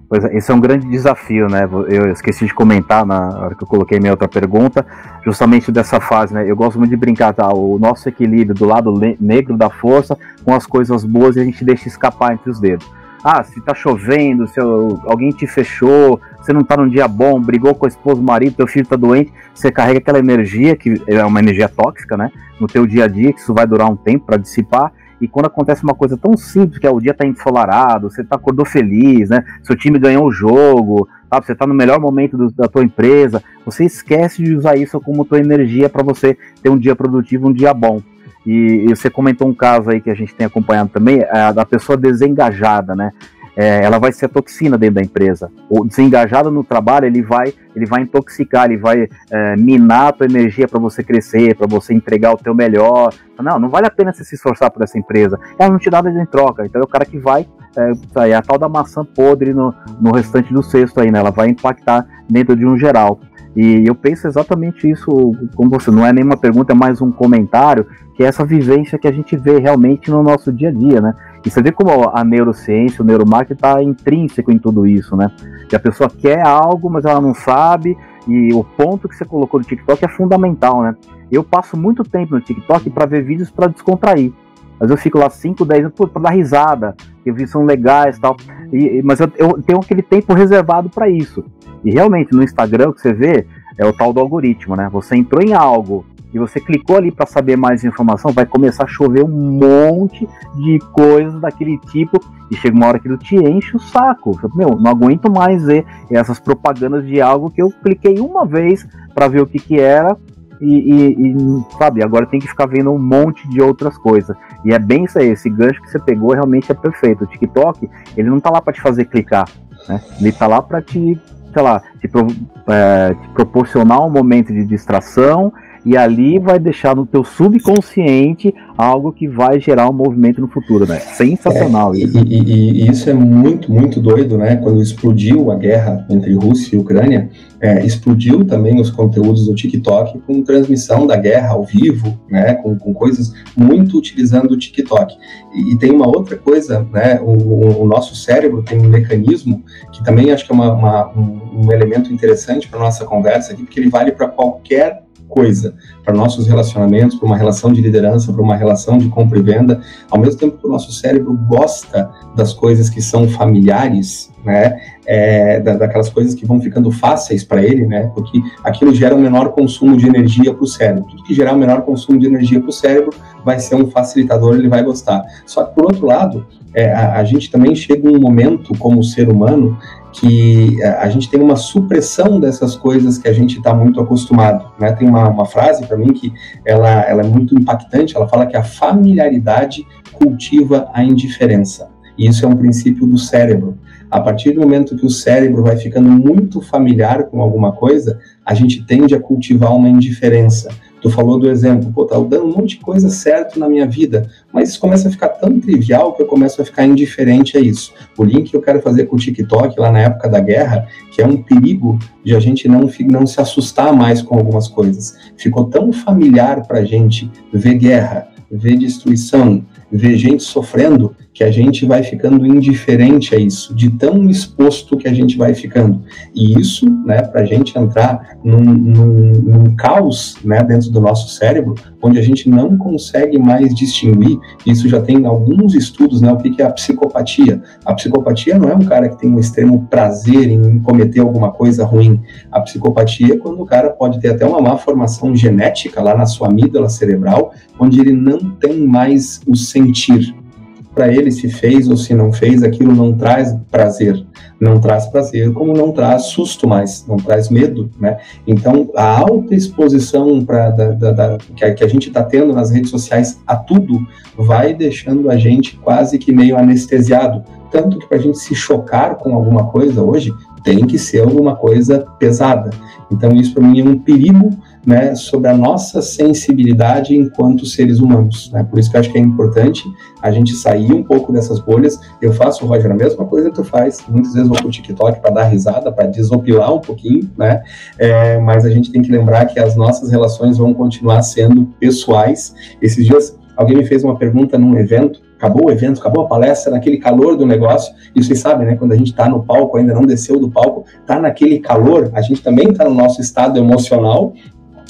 Speaker 1: Pois é, esse é um grande desafio, né? Eu esqueci de comentar na hora que eu coloquei minha outra pergunta, justamente dessa fase, né? Eu gosto muito de brincar, tá? O nosso equilíbrio do lado negro da força com as coisas boas e a gente deixa escapar entre os dedos. Ah, se tá chovendo, se alguém te fechou, você não tá num dia bom, brigou com a esposa, o marido, teu filho tá doente, você carrega aquela energia, que é uma energia tóxica, né? No teu dia a dia, que isso vai durar um tempo para dissipar, e quando acontece uma coisa tão simples, que é o dia tá ensolarado, você tá acordou feliz, né? Seu time ganhou o jogo, sabe? Você tá no melhor momento do, da tua empresa, você esquece de usar isso como tua energia para você ter um dia produtivo, um dia bom. E, e, você comentou um caso aí que a gente tem acompanhado também, é a da pessoa desengajada, né? é, ela vai ser toxina dentro da empresa. O desengajado no trabalho, ele vai, ele vai intoxicar, ele vai é, minar a tua energia para você crescer, para você entregar o teu melhor. Não, não vale a pena você se esforçar por essa empresa. Ela não te dá nada em troca. Então é o cara que vai é, é a tal da maçã podre no, no restante do cesto aí, né? Ela vai impactar dentro de um geral. E eu penso exatamente isso como você, não é nenhuma pergunta, é mais um comentário, que é essa vivência que a gente vê realmente no nosso dia a dia, né? E você vê como a neurociência, o neuromarketing está intrínseco em tudo isso, né? Que a pessoa quer algo, mas ela não sabe, e o ponto que você colocou no TikTok é fundamental, né? Eu passo muito tempo no TikTok para ver vídeos para descontrair. Mas eu fico lá 5, 10 minutos para dar risada, que são legais tal. e tal. Mas eu, eu tenho aquele tempo reservado para isso. E realmente no Instagram o que você vê é o tal do algoritmo, né? Você entrou em algo e você clicou ali para saber mais informação, vai começar a chover um monte de coisas daquele tipo e chega uma hora que ele te enche o saco. Meu, não aguento mais ver essas propagandas de algo que eu cliquei uma vez para ver o que que era e, e, e, sabe, agora tem que ficar vendo um monte de outras coisas. E é bem isso aí, esse gancho que você pegou realmente é perfeito. O TikTok, ele não tá lá para te fazer clicar, né? Ele tá lá para te sei lá, te, pro, é, te proporcionar um momento de distração e ali vai deixar no teu subconsciente algo que vai gerar um movimento no futuro, né? Sensacional
Speaker 2: é, isso. E, e, e, isso é muito, muito doido, né? Quando explodiu a guerra entre Rússia e Ucrânia, é, explodiu também os conteúdos do TikTok com transmissão da guerra ao vivo, né? Com, com coisas muito utilizando o TikTok. E, e tem uma outra coisa, né? O, o, nosso cérebro tem um mecanismo que também acho que é uma, uma, um, um elemento interessante para nossa conversa aqui, porque ele vale para qualquer coisa para nossos relacionamentos, para uma relação de liderança, para uma relação de compra e venda, ao mesmo tempo que o nosso cérebro gosta das coisas que são familiares, né, é, daquelas coisas que vão ficando fáceis para ele, né, porque aquilo gera um menor consumo de energia para o cérebro. Tudo que gerar um menor consumo de energia para o cérebro vai ser um facilitador, ele vai gostar. Só que por outro lado, é, a, a gente também chega um momento como ser humano que é, a gente tem uma supressão dessas coisas que a gente está muito acostumado. Né? Tem uma, uma frase para mim que ela, ela é muito impactante, ela fala que a familiaridade cultiva a indiferença. E isso é um princípio do cérebro. A partir do momento que o cérebro vai ficando muito familiar com alguma coisa, a gente tende a cultivar uma indiferença. Tu falou do exemplo, pô, tá dando um monte de coisa certo na minha vida, mas isso começa a ficar tão trivial que eu começo a ficar indiferente a isso. O link que eu quero fazer com o TikTok lá na época da guerra, que é um perigo de a gente não, não se assustar mais com algumas coisas. Ficou tão familiar pra gente ver guerra, ver destruição, ver gente sofrendo, que a gente vai ficando indiferente a isso, de tão exposto que a gente vai ficando. E isso, né, para a gente entrar num, num, num, caos né, dentro do nosso cérebro, onde a gente não consegue mais distinguir, isso já tem alguns estudos, né, o que, que é a psicopatia. A psicopatia não é um cara que tem um extremo prazer em cometer alguma coisa ruim. A psicopatia é quando o cara pode ter até uma má formação genética lá na sua amígdala cerebral, onde ele não tem mais o sentir para ele se fez ou se não fez, aquilo não traz prazer. Não traz prazer, como não traz susto mais, não traz medo, né? Então, a alta exposição pra, da, da, da, que, a, que a gente está tendo nas redes sociais a tudo vai deixando a gente quase que meio anestesiado. Tanto que para a gente se chocar com alguma coisa hoje, tem que ser alguma coisa pesada. Então, isso para mim é um perigo né, sobre a nossa sensibilidade enquanto seres humanos. Né? Por isso que eu acho que é importante a gente sair um pouco dessas bolhas. Eu faço, Roger, a mesma coisa que tu faz. Muitas vezes vou pro TikTok para dar risada, para desopilar um pouquinho, né? É, mas a gente tem que lembrar que as nossas relações vão continuar sendo pessoais. Esses dias alguém me fez uma pergunta num evento acabou o evento, acabou a palestra, naquele calor do negócio, e vocês sabem, né, quando a gente está no palco, ainda não desceu do palco, está naquele calor, a gente também está no nosso estado emocional,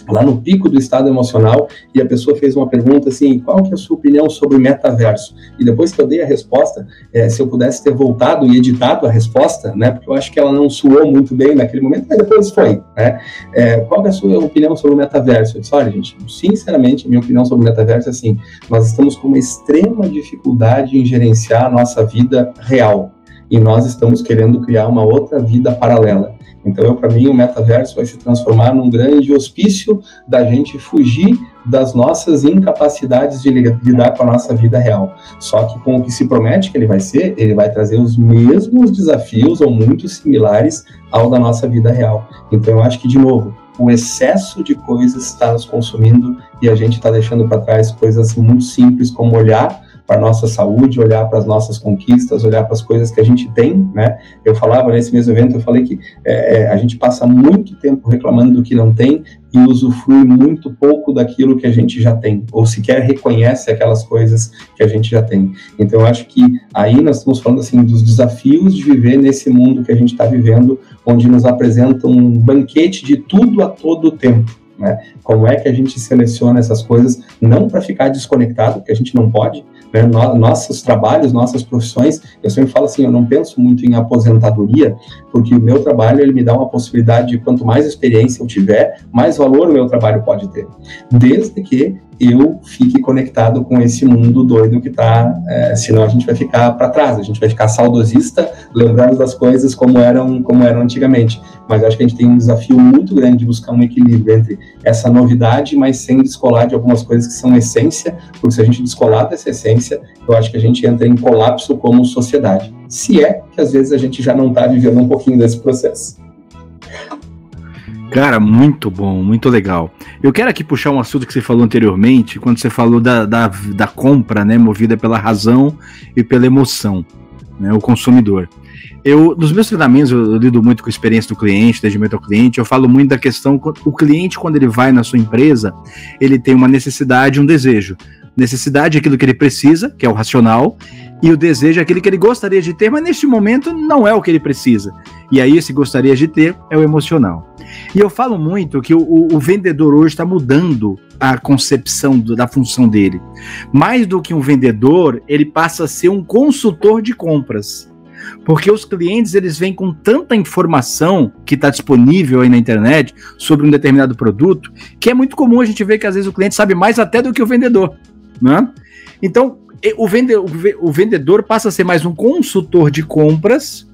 Speaker 2: lá no pico do estado emocional e a pessoa fez uma pergunta assim, qual que é a sua opinião sobre o metaverso? E depois que eu dei a resposta, é, se eu pudesse ter voltado e editado a resposta, né, porque eu acho que ela não soou muito bem naquele momento, mas depois foi, né? É, qual que é a sua opinião sobre o metaverso? Eu disse, olha, gente, sinceramente, minha opinião sobre o metaverso é assim, nós estamos com uma extrema dificuldade em gerenciar a nossa vida real e nós estamos querendo criar uma outra vida paralela. Então, para mim, o metaverso vai se transformar num grande hospício da gente fugir das nossas incapacidades de lidar com a nossa vida real. Só que com o que se promete que ele vai ser, ele vai trazer os mesmos desafios ou muito similares ao da nossa vida real. Então, eu acho que, de novo, o excesso de coisas está nos consumindo e a gente está deixando para trás coisas muito simples como olhar para nossa saúde, olhar para as nossas conquistas, olhar para as coisas que a gente tem, né? Eu falava nesse mesmo evento, eu falei que é, é, a gente passa muito tempo reclamando do que não tem e usufrui muito pouco daquilo que a gente já tem, ou sequer reconhece aquelas coisas que a gente já tem. Então, eu acho que aí nós estamos falando assim dos desafios de viver nesse mundo que a gente está vivendo, onde nos apresenta um banquete de tudo a todo tempo. Né? Como é que a gente seleciona essas coisas, não para ficar desconectado, porque a gente não pode, né? No, nossos trabalhos, nossas profissões, eu sempre falo assim, eu não penso muito em aposentadoria, porque o meu trabalho ele me dá uma possibilidade de quanto mais experiência eu tiver, mais valor o meu trabalho pode ter, desde que eu fique conectado com esse mundo doido que está, é, senão a gente vai ficar para trás, a gente vai ficar saudosista, lembrando das coisas como eram, como eram antigamente. Mas acho que a gente tem um desafio muito grande de buscar um equilíbrio entre essa novidade, mas sem descolar de algumas coisas que são essência, porque se a gente descolar dessa essência, eu acho que a gente entra em colapso como sociedade. Se é que às vezes a gente já não está vivendo um pouquinho desse processo.
Speaker 3: Cara, muito bom, muito legal. Eu quero aqui puxar um assunto que você falou anteriormente, quando você falou da, da, da compra, né, movida pela razão e pela emoção, né, o consumidor. Eu, nos meus treinamentos, eu, eu lido muito com a experiência do cliente, atendimento ao cliente, eu falo muito da questão, o cliente, quando ele vai na sua empresa, ele tem uma necessidade, um desejo. Necessidade é aquilo que ele precisa, que é o racional, e o desejo é aquele que ele gostaria de ter, mas neste momento não é o que ele precisa. E aí, esse gostaria de ter é o emocional. E eu falo muito que o, o, o vendedor hoje está mudando a concepção do, da função dele. Mais do que um vendedor, ele passa a ser um consultor de compras. Porque os clientes eles vêm com tanta informação que está disponível aí na internet sobre um determinado produto, que é muito comum a gente ver que às vezes o cliente sabe mais até do que o vendedor. Né? Então, o, vende, o vendedor passa a ser mais um consultor de compras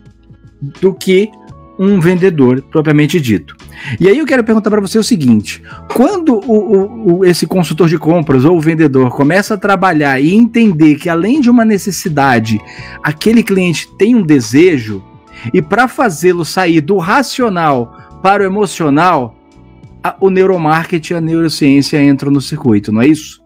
Speaker 3: do que um vendedor propriamente dito. E aí eu quero perguntar para você o seguinte: quando o, o, esse consultor de compras ou o vendedor começa a trabalhar e entender que além de uma necessidade, aquele cliente tem um desejo, e para fazê-lo sair do racional para o emocional, a, o neuromarketing e a neurociência entram no circuito, não é isso?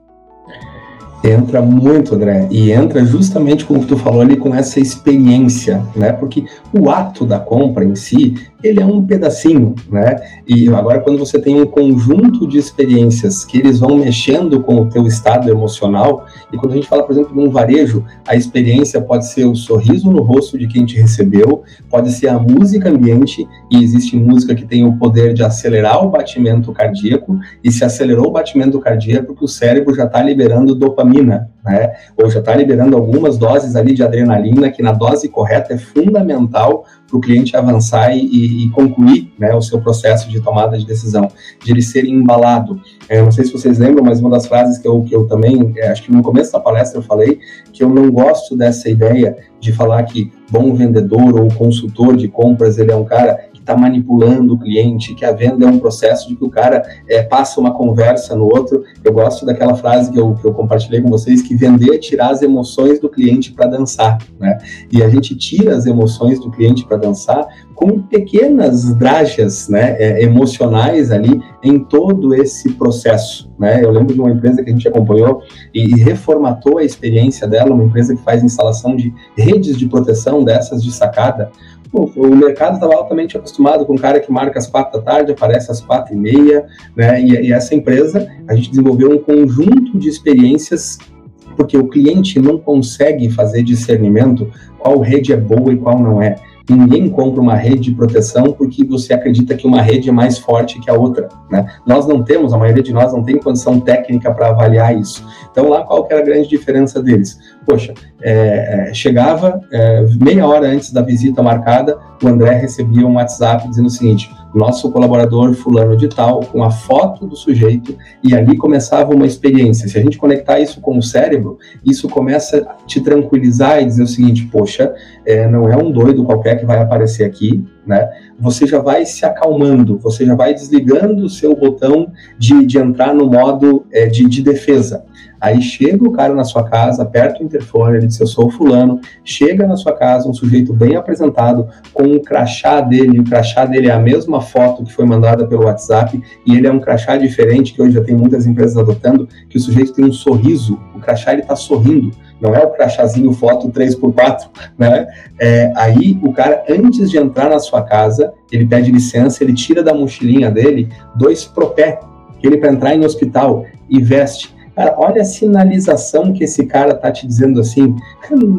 Speaker 2: Entra muito, André, e entra justamente com o que tu falou ali, com essa experiência, né? Porque o ato da compra em si, ele é um pedacinho, né? E agora quando você tem um conjunto de experiências que eles vão mexendo com o teu estado emocional, e quando a gente fala, por exemplo, de um varejo, a experiência pode ser o sorriso no rosto de quem te recebeu, pode ser a música ambiente, e existe música que tem o poder de acelerar o batimento cardíaco, e se acelerou o batimento cardíaco, porque o cérebro já está liberando dopamina, né? Ou já está liberando algumas doses ali de adrenalina, que na dose correta é fundamental para o cliente avançar e, e, concluir né, o seu processo de tomada de decisão, de ele ser embalado. É, não sei se vocês lembram, mas uma das frases que eu, que eu também, é, acho que no começo da palestra eu falei, que eu não gosto dessa ideia de falar que bom vendedor ou consultor de compras, ele é um cara está manipulando o cliente, que a venda é um processo de que o cara é, passa uma conversa no outro. Eu gosto daquela frase que eu, que eu compartilhei com vocês, que vender é tirar as emoções do cliente para dançar, né? E a gente tira as emoções do cliente para dançar com pequenas dragas né, é, emocionais ali em todo esse processo. Né? Eu lembro de uma empresa que a gente acompanhou e, e reformatou a experiência dela, uma empresa que faz instalação de redes de proteção dessas de sacada, o mercado estava altamente acostumado com um cara que marca às quatro da tarde, aparece às quatro e meia, né? E, e essa empresa, a gente desenvolveu um conjunto de experiências porque o cliente não consegue fazer discernimento qual rede é boa e qual não é. Ninguém compra uma rede de proteção porque você acredita que uma rede é mais forte que a outra. Né? Nós não temos, a maioria de nós não tem condição técnica para avaliar isso. Então, lá qual que era a grande diferença deles? Poxa, é, é, chegava é, meia hora antes da visita marcada, o André recebia um WhatsApp dizendo o seguinte: nosso colaborador fulano de tal, com a foto do sujeito, e ali começava uma experiência. Se a gente conectar isso com o cérebro, isso começa a te tranquilizar e dizer o seguinte, poxa, é, não é um doido qualquer que vai aparecer aqui, né? Você já vai se acalmando, você já vai desligando o seu botão de, de entrar no modo é, de, de defesa. Aí chega o cara na sua casa, aperta o interfone, ele diz: Eu sou o fulano. Chega na sua casa um sujeito bem apresentado, com um crachá dele. O crachá dele é a mesma foto que foi mandada pelo WhatsApp, e ele é um crachá diferente, que hoje já tem muitas empresas adotando, que o sujeito tem um sorriso, o crachá ele está sorrindo. não é o crachazinho foto 3x4, né? É, aí o cara, antes de entrar na sua casa, ele pede licença, ele tira da mochilinha dele dois propé, ele para entrar em hospital e veste. Cara, olha a sinalização que esse cara tá te dizendo assim.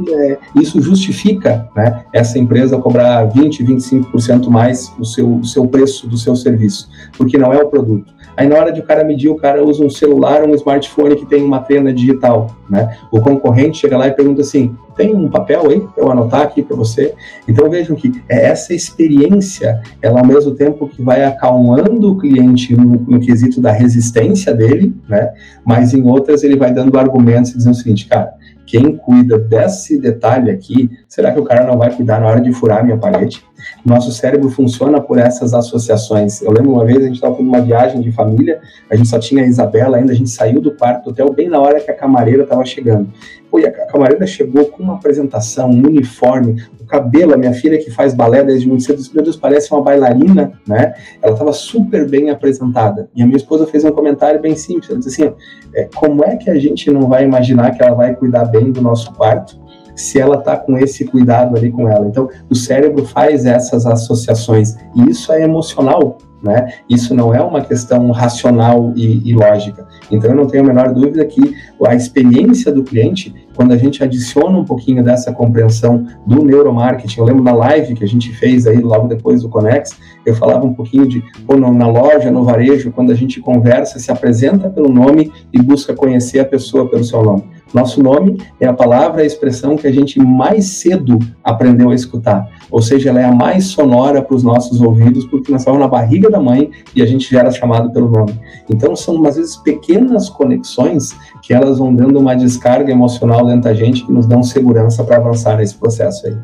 Speaker 2: É, isso justifica né, essa empresa cobrar 20, 25% mais o seu, o seu preço do seu serviço, porque não é o produto. Aí na hora de o cara medir, o cara usa um celular, um smartphone que tem uma pena digital, né? O concorrente chega lá e pergunta assim: tem um papel aí para eu anotar aqui para você? Então vejam que é essa experiência, ela ao mesmo tempo que vai acalmando o cliente no, no quesito da resistência dele, né? Mas em outras ele vai dando argumentos e dizendo o seguinte, cara, quem cuida desse detalhe aqui, será que o cara não vai cuidar na hora de furar a minha parede? Nosso cérebro funciona por essas associações. Eu lembro uma vez a gente estava fazendo uma viagem de família, a gente só tinha a Isabela ainda, a gente saiu do quarto do hotel bem na hora que a camareira estava chegando. Pô, e a camareira chegou com uma apresentação, um uniforme, o cabelo, a minha filha que faz balé desde muito cedo, meu Deus, parece uma bailarina, né? Ela estava super bem apresentada. E a minha esposa fez um comentário bem simples, ela disse assim, é, como é que a gente não vai imaginar que ela vai cuidar bem do nosso quarto se ela está com esse cuidado ali com ela. Então, o cérebro faz essas associações e isso é emocional, né? Isso não é uma questão racional e, e, lógica. Então, eu não tenho a menor dúvida que a experiência do cliente, quando a gente adiciona um pouquinho dessa compreensão do neuromarketing, eu lembro na live que a gente fez aí logo depois do Conex, eu falava um pouquinho de, pô, na loja, no varejo, quando a gente conversa, se apresenta pelo nome e busca conhecer a pessoa pelo seu nome. Nosso nome é a palavra, a expressão que a gente mais cedo aprendeu a escutar. Ou seja, ela é a mais sonora para os nossos ouvidos, porque nós estávamos na barriga da mãe e a gente já era chamado pelo nome. Então, são, às vezes, pequenas conexões que elas vão dando uma descarga emocional dentro da gente que nos dão segurança para avançar nesse processo aí.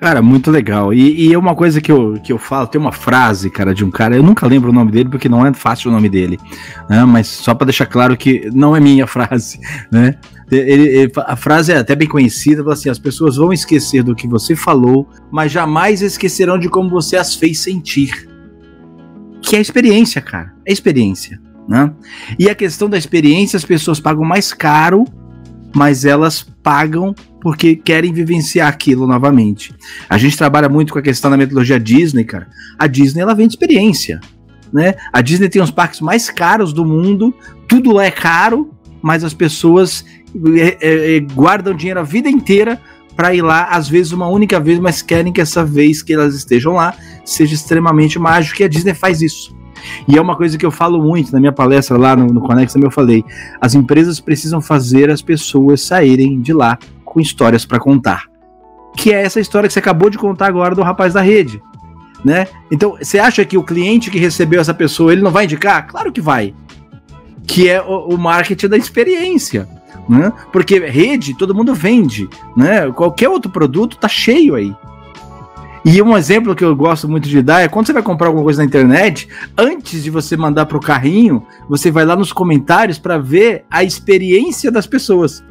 Speaker 3: Cara, muito legal. E, é uma coisa que eu, que eu falo, tem uma frase, cara, de um cara, eu nunca lembro o nome dele, porque não é fácil o nome dele, né? Mas só para deixar claro que não é minha frase, né? Ele, ele, a frase é até bem conhecida, fala assim: as pessoas vão esquecer do que você falou, mas jamais esquecerão de como você as fez sentir. Que é experiência, cara. É experiência. Né? E a questão da experiência, as pessoas pagam mais caro, mas elas pagam porque querem vivenciar aquilo novamente. A gente trabalha muito com a questão da metodologia Disney, cara. A Disney ela vende experiência, né? A Disney tem os parques mais caros do mundo, tudo lá é caro, mas as pessoas é, é, é guardam dinheiro a vida inteira para ir lá, às vezes uma única vez, mas querem que essa vez que elas estejam lá seja extremamente mágico, e a Disney faz isso. E é uma coisa que eu falo muito na minha palestra lá no, no Conex, eu falei, as empresas precisam fazer as pessoas saírem de lá com histórias para contar. Que é essa história que você acabou de contar agora do rapaz da rede. Né? Então, você acha que o cliente que recebeu essa pessoa, ele não vai indicar? Claro que vai. Que é o, o marketing da experiência. Né? Porque rede, todo mundo vende. Né? Qualquer outro produto tá cheio aí. E um exemplo que eu gosto muito de dar é quando você vai comprar alguma coisa na internet, antes de você mandar para o carrinho, você vai lá nos comentários para ver a experiência das pessoas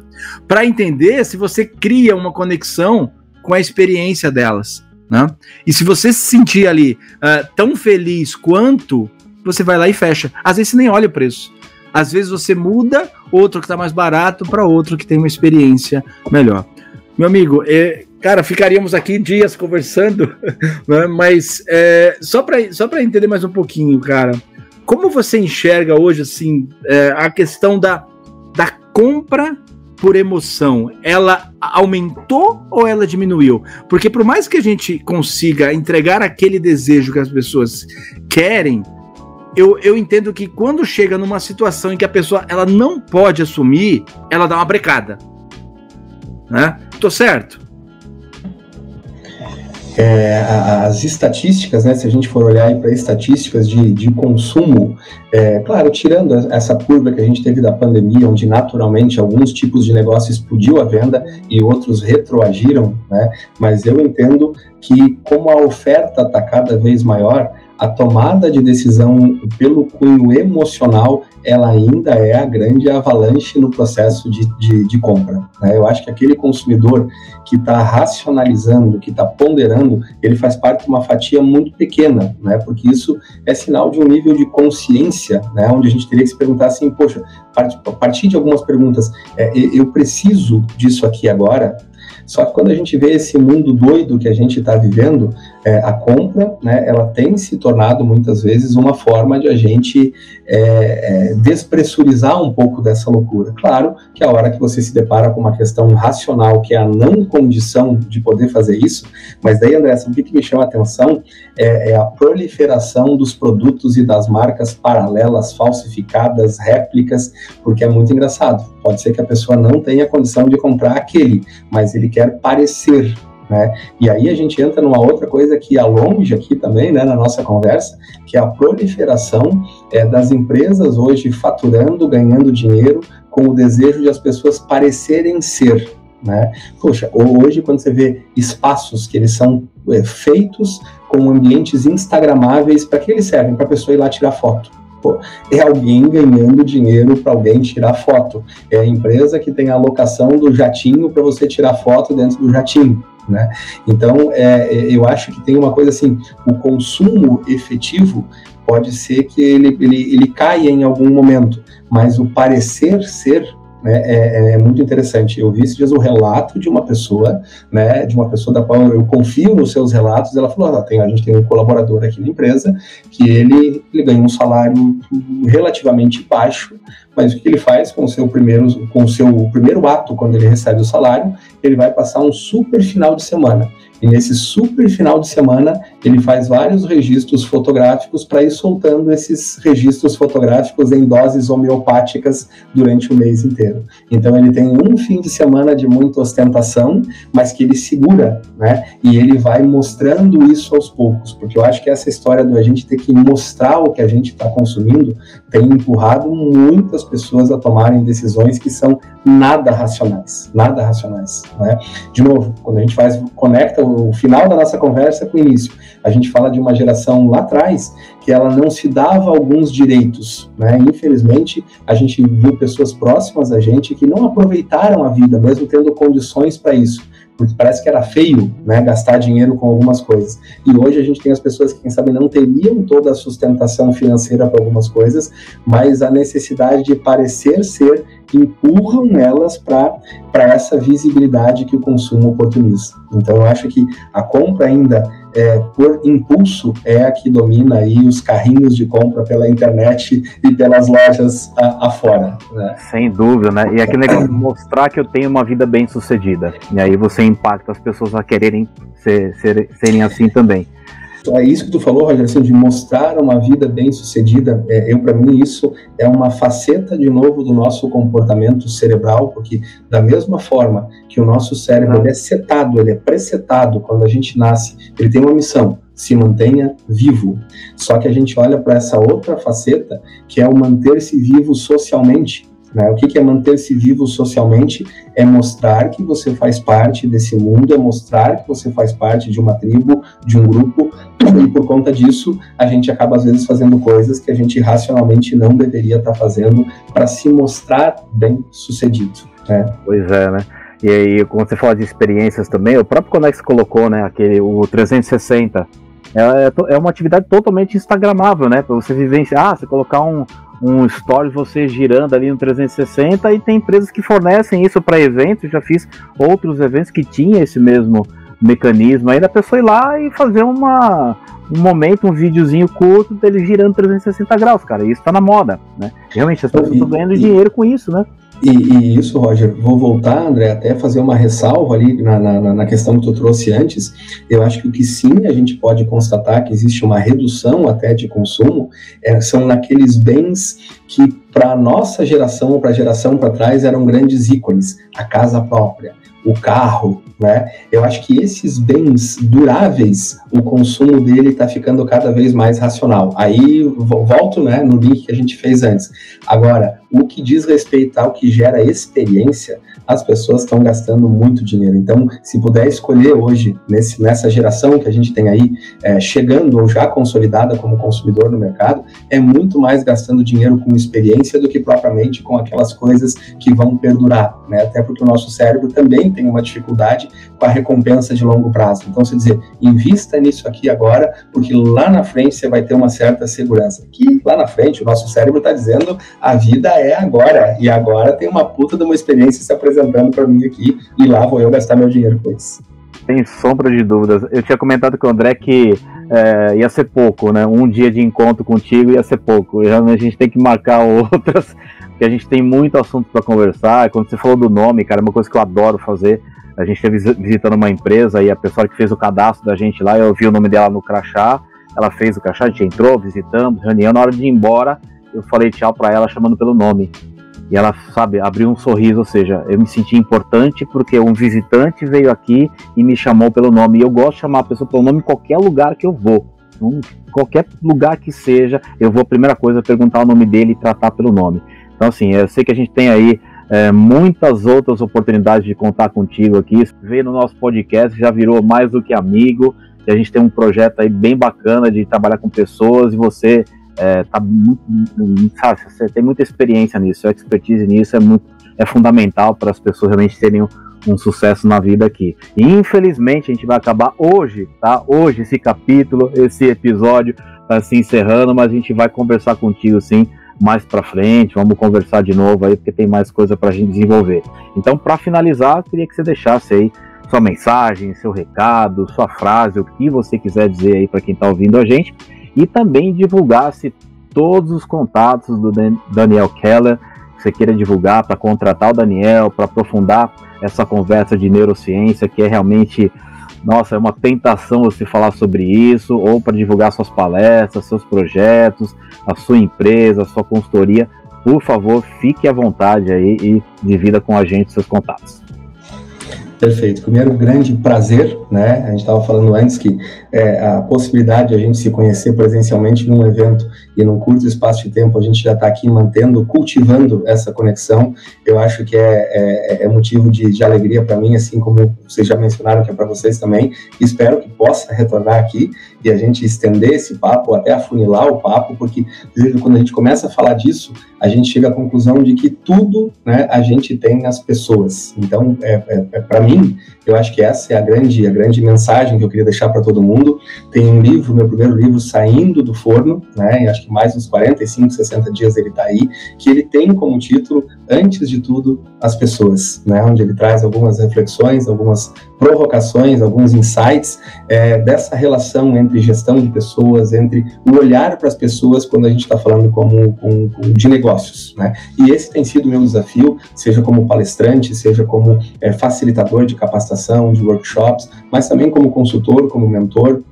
Speaker 3: para entender se você cria uma conexão com a experiência delas. Né? E se você se sentir ali uh, tão feliz quanto, você vai lá e fecha. Às vezes você nem olha o preço. Às vezes você muda outro que está mais barato para outro que tem uma experiência melhor. Meu amigo, é, cara, ficaríamos aqui dias conversando, né? mas é, só para só entender mais um pouquinho, cara, como você enxerga hoje assim é, a questão da, da compra por emoção, ela aumentou ou ela diminuiu? Porque por mais que a gente consiga entregar aquele desejo que as pessoas querem, eu, eu entendo que quando chega numa situação em que a pessoa ela não pode assumir, ela dá uma brecada. Né? Tô certo?
Speaker 2: É, as estatísticas, né, se a gente for olhar para estatísticas de, de consumo, é, claro, tirando essa curva que a gente teve da pandemia, onde naturalmente alguns tipos de negócio explodiu a venda e outros retroagiram, né, mas eu entendo que como a oferta está cada vez maior, a tomada de decisão pelo cunho emocional ela ainda é a grande avalanche no processo de, de, de compra. Né? Eu acho que aquele consumidor que está racionalizando, que está ponderando, ele faz parte de uma fatia muito pequena, né? porque isso é sinal de um nível de consciência, né? onde a gente teria que se perguntar assim, poxa, a partir de algumas perguntas, é, eu preciso disso aqui agora? Só que quando a gente vê esse mundo doido que a gente está vivendo, é, a compra, né, ela tem se tornado muitas vezes uma forma de a gente é, é, despressurizar um pouco dessa loucura. Claro que a hora que você se depara com uma questão racional, que é a não condição de poder fazer isso, mas daí, André, sabe o que me chama a atenção? É, é a proliferação dos produtos e das marcas paralelas, falsificadas, réplicas, porque é muito engraçado. Pode ser que a pessoa não tenha condição de comprar aquele, mas ele quer parecer né? E aí a gente entra numa outra coisa que ia longe aqui também, né, na nossa conversa, que é a proliferação é, das empresas hoje faturando, ganhando dinheiro com o desejo de as pessoas parecerem ser. Né? Poxa, hoje quando você vê espaços que eles são é, feitos com ambientes instagramáveis, para que eles servem? Para a pessoa ir lá tirar foto. É alguém ganhando dinheiro para alguém tirar foto. É a empresa que tem a alocação do jatinho para você tirar foto dentro do jatinho. Né? Então, é, é, eu acho que tem uma coisa assim, o consumo efetivo pode ser que ele, ele, ele caia em algum momento, mas o parecer ser né, é, é, muito interessante. Eu vi esses dias o relato de uma pessoa, né, de uma pessoa da qual eu confio nos seus relatos, ela falou, ah, tem, a gente tem um colaborador aqui na empresa que ele, ele ganha um salário relativamente baixo, mas o que ele faz com o seu primeiro, com o seu primeiro ato, quando ele recebe o salário, ele vai passar um super final de semana. E nesse super final de semana, ele faz vários registros fotográficos para ir soltando esses registros fotográficos em doses homeopáticas durante o mês inteiro. Então ele tem um fim de semana de muita ostentação, mas que ele segura, né? E ele vai mostrando isso aos poucos, porque eu acho que essa história do a gente ter que mostrar o que a gente está consumindo tem empurrado muitas pessoas a tomarem decisões que são nada racionais, nada racionais, né? De novo, quando a gente faz conecta o final da nossa conversa com o início. A gente fala de uma geração lá atrás que ela não se dava alguns direitos, né? Infelizmente, a gente viu pessoas próximas a gente que não aproveitaram a vida, mesmo tendo condições para isso porque parece que era feio, né, gastar dinheiro com algumas coisas. E hoje a gente tem as pessoas que, quem sabe, não teriam toda a sustentação financeira para algumas coisas, mas a necessidade de parecer ser empurram elas para essa visibilidade que o consumo oportuniza. Então, eu acho que a compra ainda é, por impulso é a que domina aí os carrinhos de compra pela internet e pelas lojas afora. Né?
Speaker 1: Sem dúvida, né? E aquele negócio de mostrar que eu tenho uma vida bem sucedida. E aí você impacta as pessoas a quererem ser, ser, serem assim também.
Speaker 2: É isso que tu falou, Roger, assim, de mostrar uma vida bem sucedida. É, eu, para mim, isso é uma faceta, de novo, do nosso comportamento cerebral, porque da mesma forma que o nosso cérebro é setado, ele é presetado quando a gente nasce, ele tem uma missão, se mantenha vivo. Só que a gente olha para essa outra faceta, que é o manter-se vivo socialmente. Né? O que, é manter-se vivo socialmente? É mostrar que você faz parte desse mundo, é mostrar que você faz parte de uma tribo, de um grupo, e por conta disso a gente acaba às vezes fazendo coisas que a gente racionalmente não deveria estar fazendo para se mostrar bem sucedido. Né?
Speaker 1: Pois é, né? E aí, quando você fala de experiências também, o próprio Conex colocou, né, aquele, o 360, é, é uma atividade totalmente instagramável, né, para você vivenciar, ah, você colocar um, um story você girando ali no 360 e tem empresas que fornecem isso para eventos. Já fiz outros eventos que tinha esse mesmo mecanismo aí da pessoa ir lá e fazer uma um momento, um videozinho curto dele girando 360 graus, cara. Isso tá na moda, né? Realmente as pessoas estão ganhando dinheiro com isso, né?
Speaker 2: E, e, isso, Roger, vou voltar, André, até fazer uma ressalva ali na, na, na, questão que tu trouxe antes. Eu acho que o que sim a gente pode constatar que existe uma redução até de consumo é, são naqueles bens que para a nossa geração ou para a geração para trás eram grandes ícones. A casa própria, o carro, né? Eu acho que esses bens duráveis, o consumo dele está ficando cada vez mais racional. Aí volto, né, no link que a gente fez antes. Agora, o que diz respeito ao que gera experiência, as pessoas estão gastando muito dinheiro. Então, se puder escolher hoje, nesse, nessa geração que a gente tem aí, é, chegando ou já consolidada como consumidor no mercado, é muito mais gastando dinheiro com experiência do que propriamente com aquelas coisas que vão perdurar, né? Até porque o nosso cérebro também tem uma dificuldade com a recompensa de longo prazo. Então, se dizer, invista nisso aqui agora, porque lá na frente você vai ter uma certa segurança. Que lá na frente o nosso cérebro está dizendo a vida é agora, e agora tem uma puta de uma experiência se apresentando para mim aqui e lá vou eu gastar meu dinheiro com isso.
Speaker 1: Sem sombra de dúvidas. Eu tinha comentado com o André que é, ia ser pouco, né? Um dia de encontro contigo ia ser pouco. E realmente a gente tem que marcar outras, porque a gente tem muito assunto para conversar. Quando você falou do nome, cara, é uma coisa que eu adoro fazer. A gente esteve visitando uma empresa e a pessoa que fez o cadastro da gente lá, eu vi o nome dela no crachá. Ela fez o crachá, a gente entrou, visitamos, reunião. Na hora de ir embora, eu falei tchau para ela chamando pelo nome. E ela, sabe, abriu um sorriso, ou seja, eu me senti importante porque um visitante veio aqui e me chamou pelo nome. E eu gosto de chamar a pessoa pelo nome em qualquer lugar que eu vou. Então, qualquer lugar que seja, eu vou, a primeira coisa, perguntar o nome dele e tratar pelo nome. Então, assim, eu sei que a gente tem aí é, muitas outras oportunidades de contar contigo aqui. Veio no nosso podcast, já virou mais do que amigo. E a gente tem um projeto aí bem bacana de trabalhar com pessoas e você é, tá muito, sabe, você tem muita experiência nisso, sua expertise nisso é muito é fundamental para as pessoas realmente terem um, um, sucesso na vida aqui. E infelizmente a gente vai acabar hoje, tá? Hoje esse capítulo, esse episódio está se encerrando, mas a gente vai conversar contigo sim mais para frente, vamos conversar de novo aí porque tem mais coisa para a gente desenvolver. Então, para finalizar, queria que você deixasse aí sua mensagem, seu recado, sua frase, o que você quiser dizer aí para quem está ouvindo a gente e também divulgasse todos os contatos do Daniel Keller que você queira divulgar para contratar o Daniel, para aprofundar essa conversa de neurociência, que é realmente, nossa, é uma tentação você falar sobre isso, ou para divulgar suas palestras, seus projetos, a sua empresa, a sua consultoria. Por favor, fique à vontade aí e divida com a gente seus contatos.
Speaker 2: Perfeito. Primeiro, grande prazer, né? A gente estava falando antes que é, a possibilidade de a gente se conhecer presencialmente num evento e num curto espaço de tempo, a gente já está aqui mantendo, cultivando essa conexão. Eu acho que é, é, é motivo de, de alegria para mim, assim como vocês já mencionaram que é para vocês também. Espero que possa retornar aqui e a gente estender esse papo, até afunilar o papo, porque quando a gente começa a falar disso, a gente chega à conclusão de que tudo né, a gente tem nas pessoas. Então, é, é, é para mim, eu acho que essa é a grande, a grande mensagem que eu queria deixar para todo mundo. Tem um livro, meu primeiro livro, saindo do forno, né? acho que mais uns 45, 60 dias ele está aí, que ele tem como título, antes de tudo, as pessoas, né? Onde ele traz algumas reflexões, algumas provocações, alguns insights é, dessa relação entre gestão de pessoas, entre o olhar para as pessoas quando a gente está falando como, com, com, de negócios, né? E esse tem sido o meu desafio, seja como palestrante, seja como é, facilitador de capacitação, de workshops, mas também como consultor, como mentor,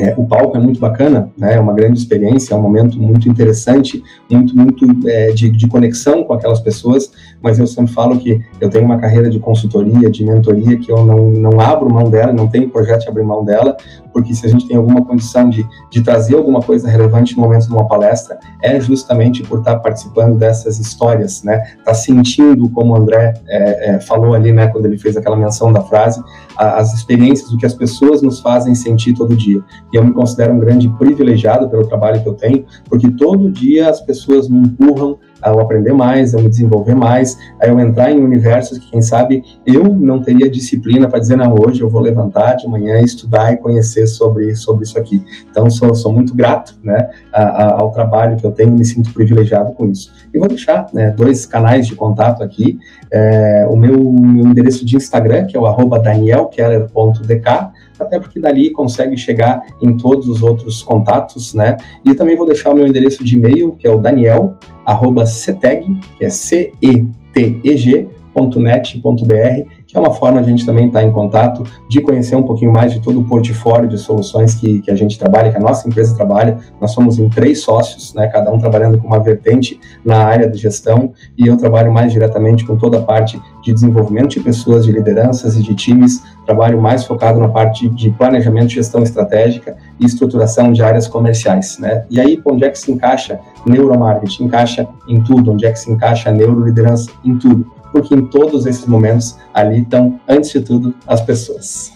Speaker 2: é, o palco é muito bacana, né? é uma grande experiência, é um momento muito interessante, muito, muito é, de, de, conexão com aquelas pessoas, mas eu sempre falo que eu tenho uma carreira de consultoria, de mentoria, que eu não, não abro mão dela, não tenho projeto de abrir mão dela, porque se a gente tem alguma condição de, de trazer alguma coisa relevante no momento de uma palestra, é justamente por estar participando dessas histórias, né? Tá sentindo, como o André é, é, falou ali, né, quando ele fez aquela menção da frase, as experiências, o que as pessoas nos fazem sentir todo dia. E eu me considero um grande privilegiado pelo trabalho que eu tenho, porque todo dia as pessoas me empurram a aprender mais, a me desenvolver mais, a eu entrar em universos que, quem sabe, eu não teria disciplina para dizer, não, hoje eu vou levantar de manhã, estudar e conhecer sobre, sobre isso aqui. Então, sou, sou muito grato né, a, a, ao trabalho que eu tenho, me sinto privilegiado com isso. E vou deixar né, dois canais de contato aqui, é, o meu, meu, endereço de Instagram, que é o arroba danielkeller.dk, até porque dali consegue chegar em todos os outros contatos, né? E também vou deixar o meu endereço de e-mail, que é o daniel, arroba ceteg, que é C-E-T-E-G, www.net.br, que é uma forma de a gente também estar em contato, de conhecer um pouquinho mais de todo o portfólio de soluções que, que a gente trabalha, que a nossa empresa trabalha. Nós somos em três sócios, né, cada um trabalhando com uma vertente na área de gestão, e eu trabalho mais diretamente com toda a parte de desenvolvimento de pessoas, de lideranças e de times, trabalho mais focado na parte de planejamento, gestão estratégica e estruturação de áreas comerciais, né? E aí, onde é que se encaixa neuromarketing? Encaixa em tudo. Onde é que se encaixa neuroliderança? Em tudo. Porque em todos esses momentos ali estão, antes de tudo, as pessoas.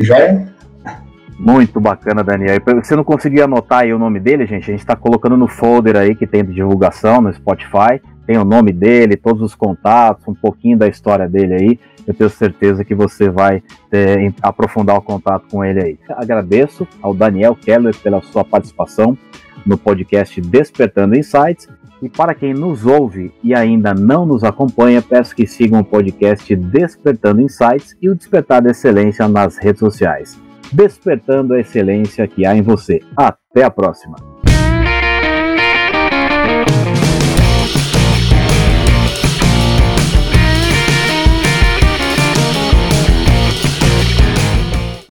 Speaker 2: Joia?
Speaker 1: Muito bacana, Daniel. Você não conseguiu anotar aí o nome dele, gente? A gente está colocando no folder aí que tem de divulgação no Spotify. Tem o nome dele, todos os contatos, um pouquinho da história dele aí. Eu tenho certeza que você vai é, aprofundar o contato com ele aí. Agradeço ao Daniel Keller pela sua participação no podcast Despertando Insights. E para quem nos ouve e ainda não nos acompanha, peço que sigam o podcast Despertando Insights e o Despertar da Excelência nas redes sociais despertando a excelência que há em você. Até a próxima!